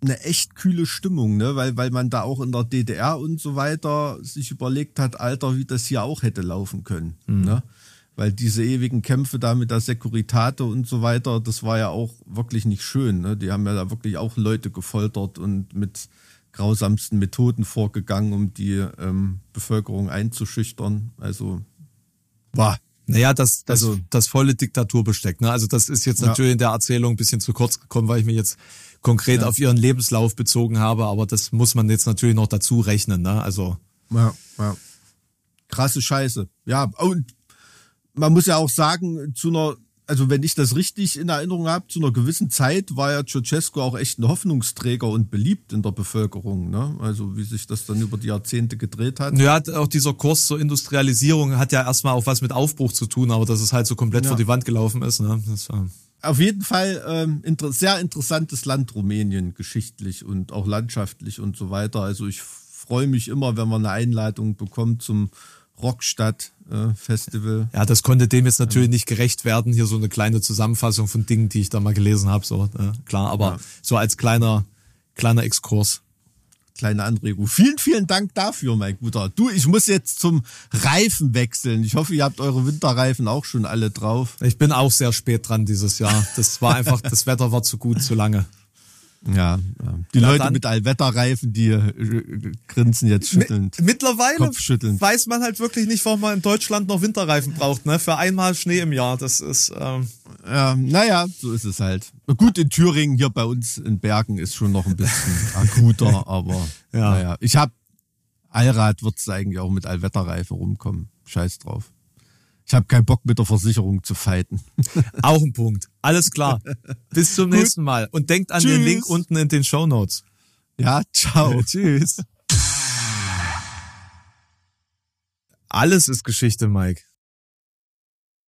[SPEAKER 1] eine echt kühle Stimmung ne weil weil man da auch in der DDR und so weiter sich überlegt hat Alter wie das hier auch hätte laufen können
[SPEAKER 2] Mhm.
[SPEAKER 1] ne weil diese ewigen Kämpfe da mit der Securitate und so weiter das war ja auch wirklich nicht schön ne die haben ja da wirklich auch Leute gefoltert und mit grausamsten Methoden vorgegangen um die ähm, Bevölkerung einzuschüchtern also war
[SPEAKER 2] Naja, das, das,
[SPEAKER 1] Also-
[SPEAKER 2] das volle Diktaturbesteck. Ne? Also das ist jetzt
[SPEAKER 1] Ja.
[SPEAKER 2] natürlich in der Erzählung ein bisschen zu kurz gekommen, weil ich mich jetzt konkret auf ihren Lebenslauf bezogen habe, aber das muss man jetzt natürlich noch dazu rechnen. Ne? Also
[SPEAKER 1] Ja, ja. Krasse Scheiße. Ja, und man muss ja auch sagen, zu einer also wenn ich das richtig in Erinnerung habe, zu einer gewissen Zeit war ja Ceausescu auch echt ein Hoffnungsträger und beliebt in der Bevölkerung. Ne? Also wie sich das dann über die Jahrzehnte gedreht hat.
[SPEAKER 2] Ja, auch dieser Kurs zur Industrialisierung hat ja erstmal auch was mit Aufbruch zu tun, aber dass es halt so komplett ja. vor die Wand gelaufen ist. Ne? Das war
[SPEAKER 1] Auf jeden Fall ähm, inter sehr interessantes Land Rumänien, geschichtlich und auch landschaftlich und so weiter. Also ich freue mich immer, wenn man eine Einladung bekommt zum Rockstadt äh, Festival.
[SPEAKER 2] Ja, das konnte dem jetzt natürlich nicht gerecht werden. Hier so eine kleine Zusammenfassung von Dingen, die ich da mal gelesen habe. So äh, klar, aber ja. so als kleiner kleiner Exkurs.
[SPEAKER 1] Kleine Anregung. Vielen, vielen Dank dafür, mein Guter. Du, ich muss jetzt zum Reifen wechseln. Ich hoffe, ihr habt eure Winterreifen auch schon alle drauf.
[SPEAKER 2] Ich bin auch sehr spät dran dieses Jahr. Das war einfach, das Wetter war zu gut, zu lange.
[SPEAKER 1] Ja, die Leute dann, mit Allwetterreifen, die äh, grinsen jetzt schüttelnd.
[SPEAKER 2] Mittlerweile weiß man halt wirklich nicht, warum man in Deutschland noch Winterreifen braucht, ne? Für einmal Schnee im Jahr. Das ist. Ähm
[SPEAKER 1] ja, naja, so ist es halt. Gut, in Thüringen, hier bei uns in Bergen ist schon noch ein bisschen akuter, aber ja. naja. Ich hab Allrad wird es eigentlich auch mit Allwetterreife rumkommen. Scheiß drauf. Ich habe keinen Bock mit der Versicherung zu fighten.
[SPEAKER 2] Auch ein Punkt. Alles klar. Bis zum Gut. nächsten Mal. Und denkt an Tschüss. den Link unten in den Show Notes.
[SPEAKER 1] Ja, ciao.
[SPEAKER 2] Tschüss. Alles ist Geschichte, Mike.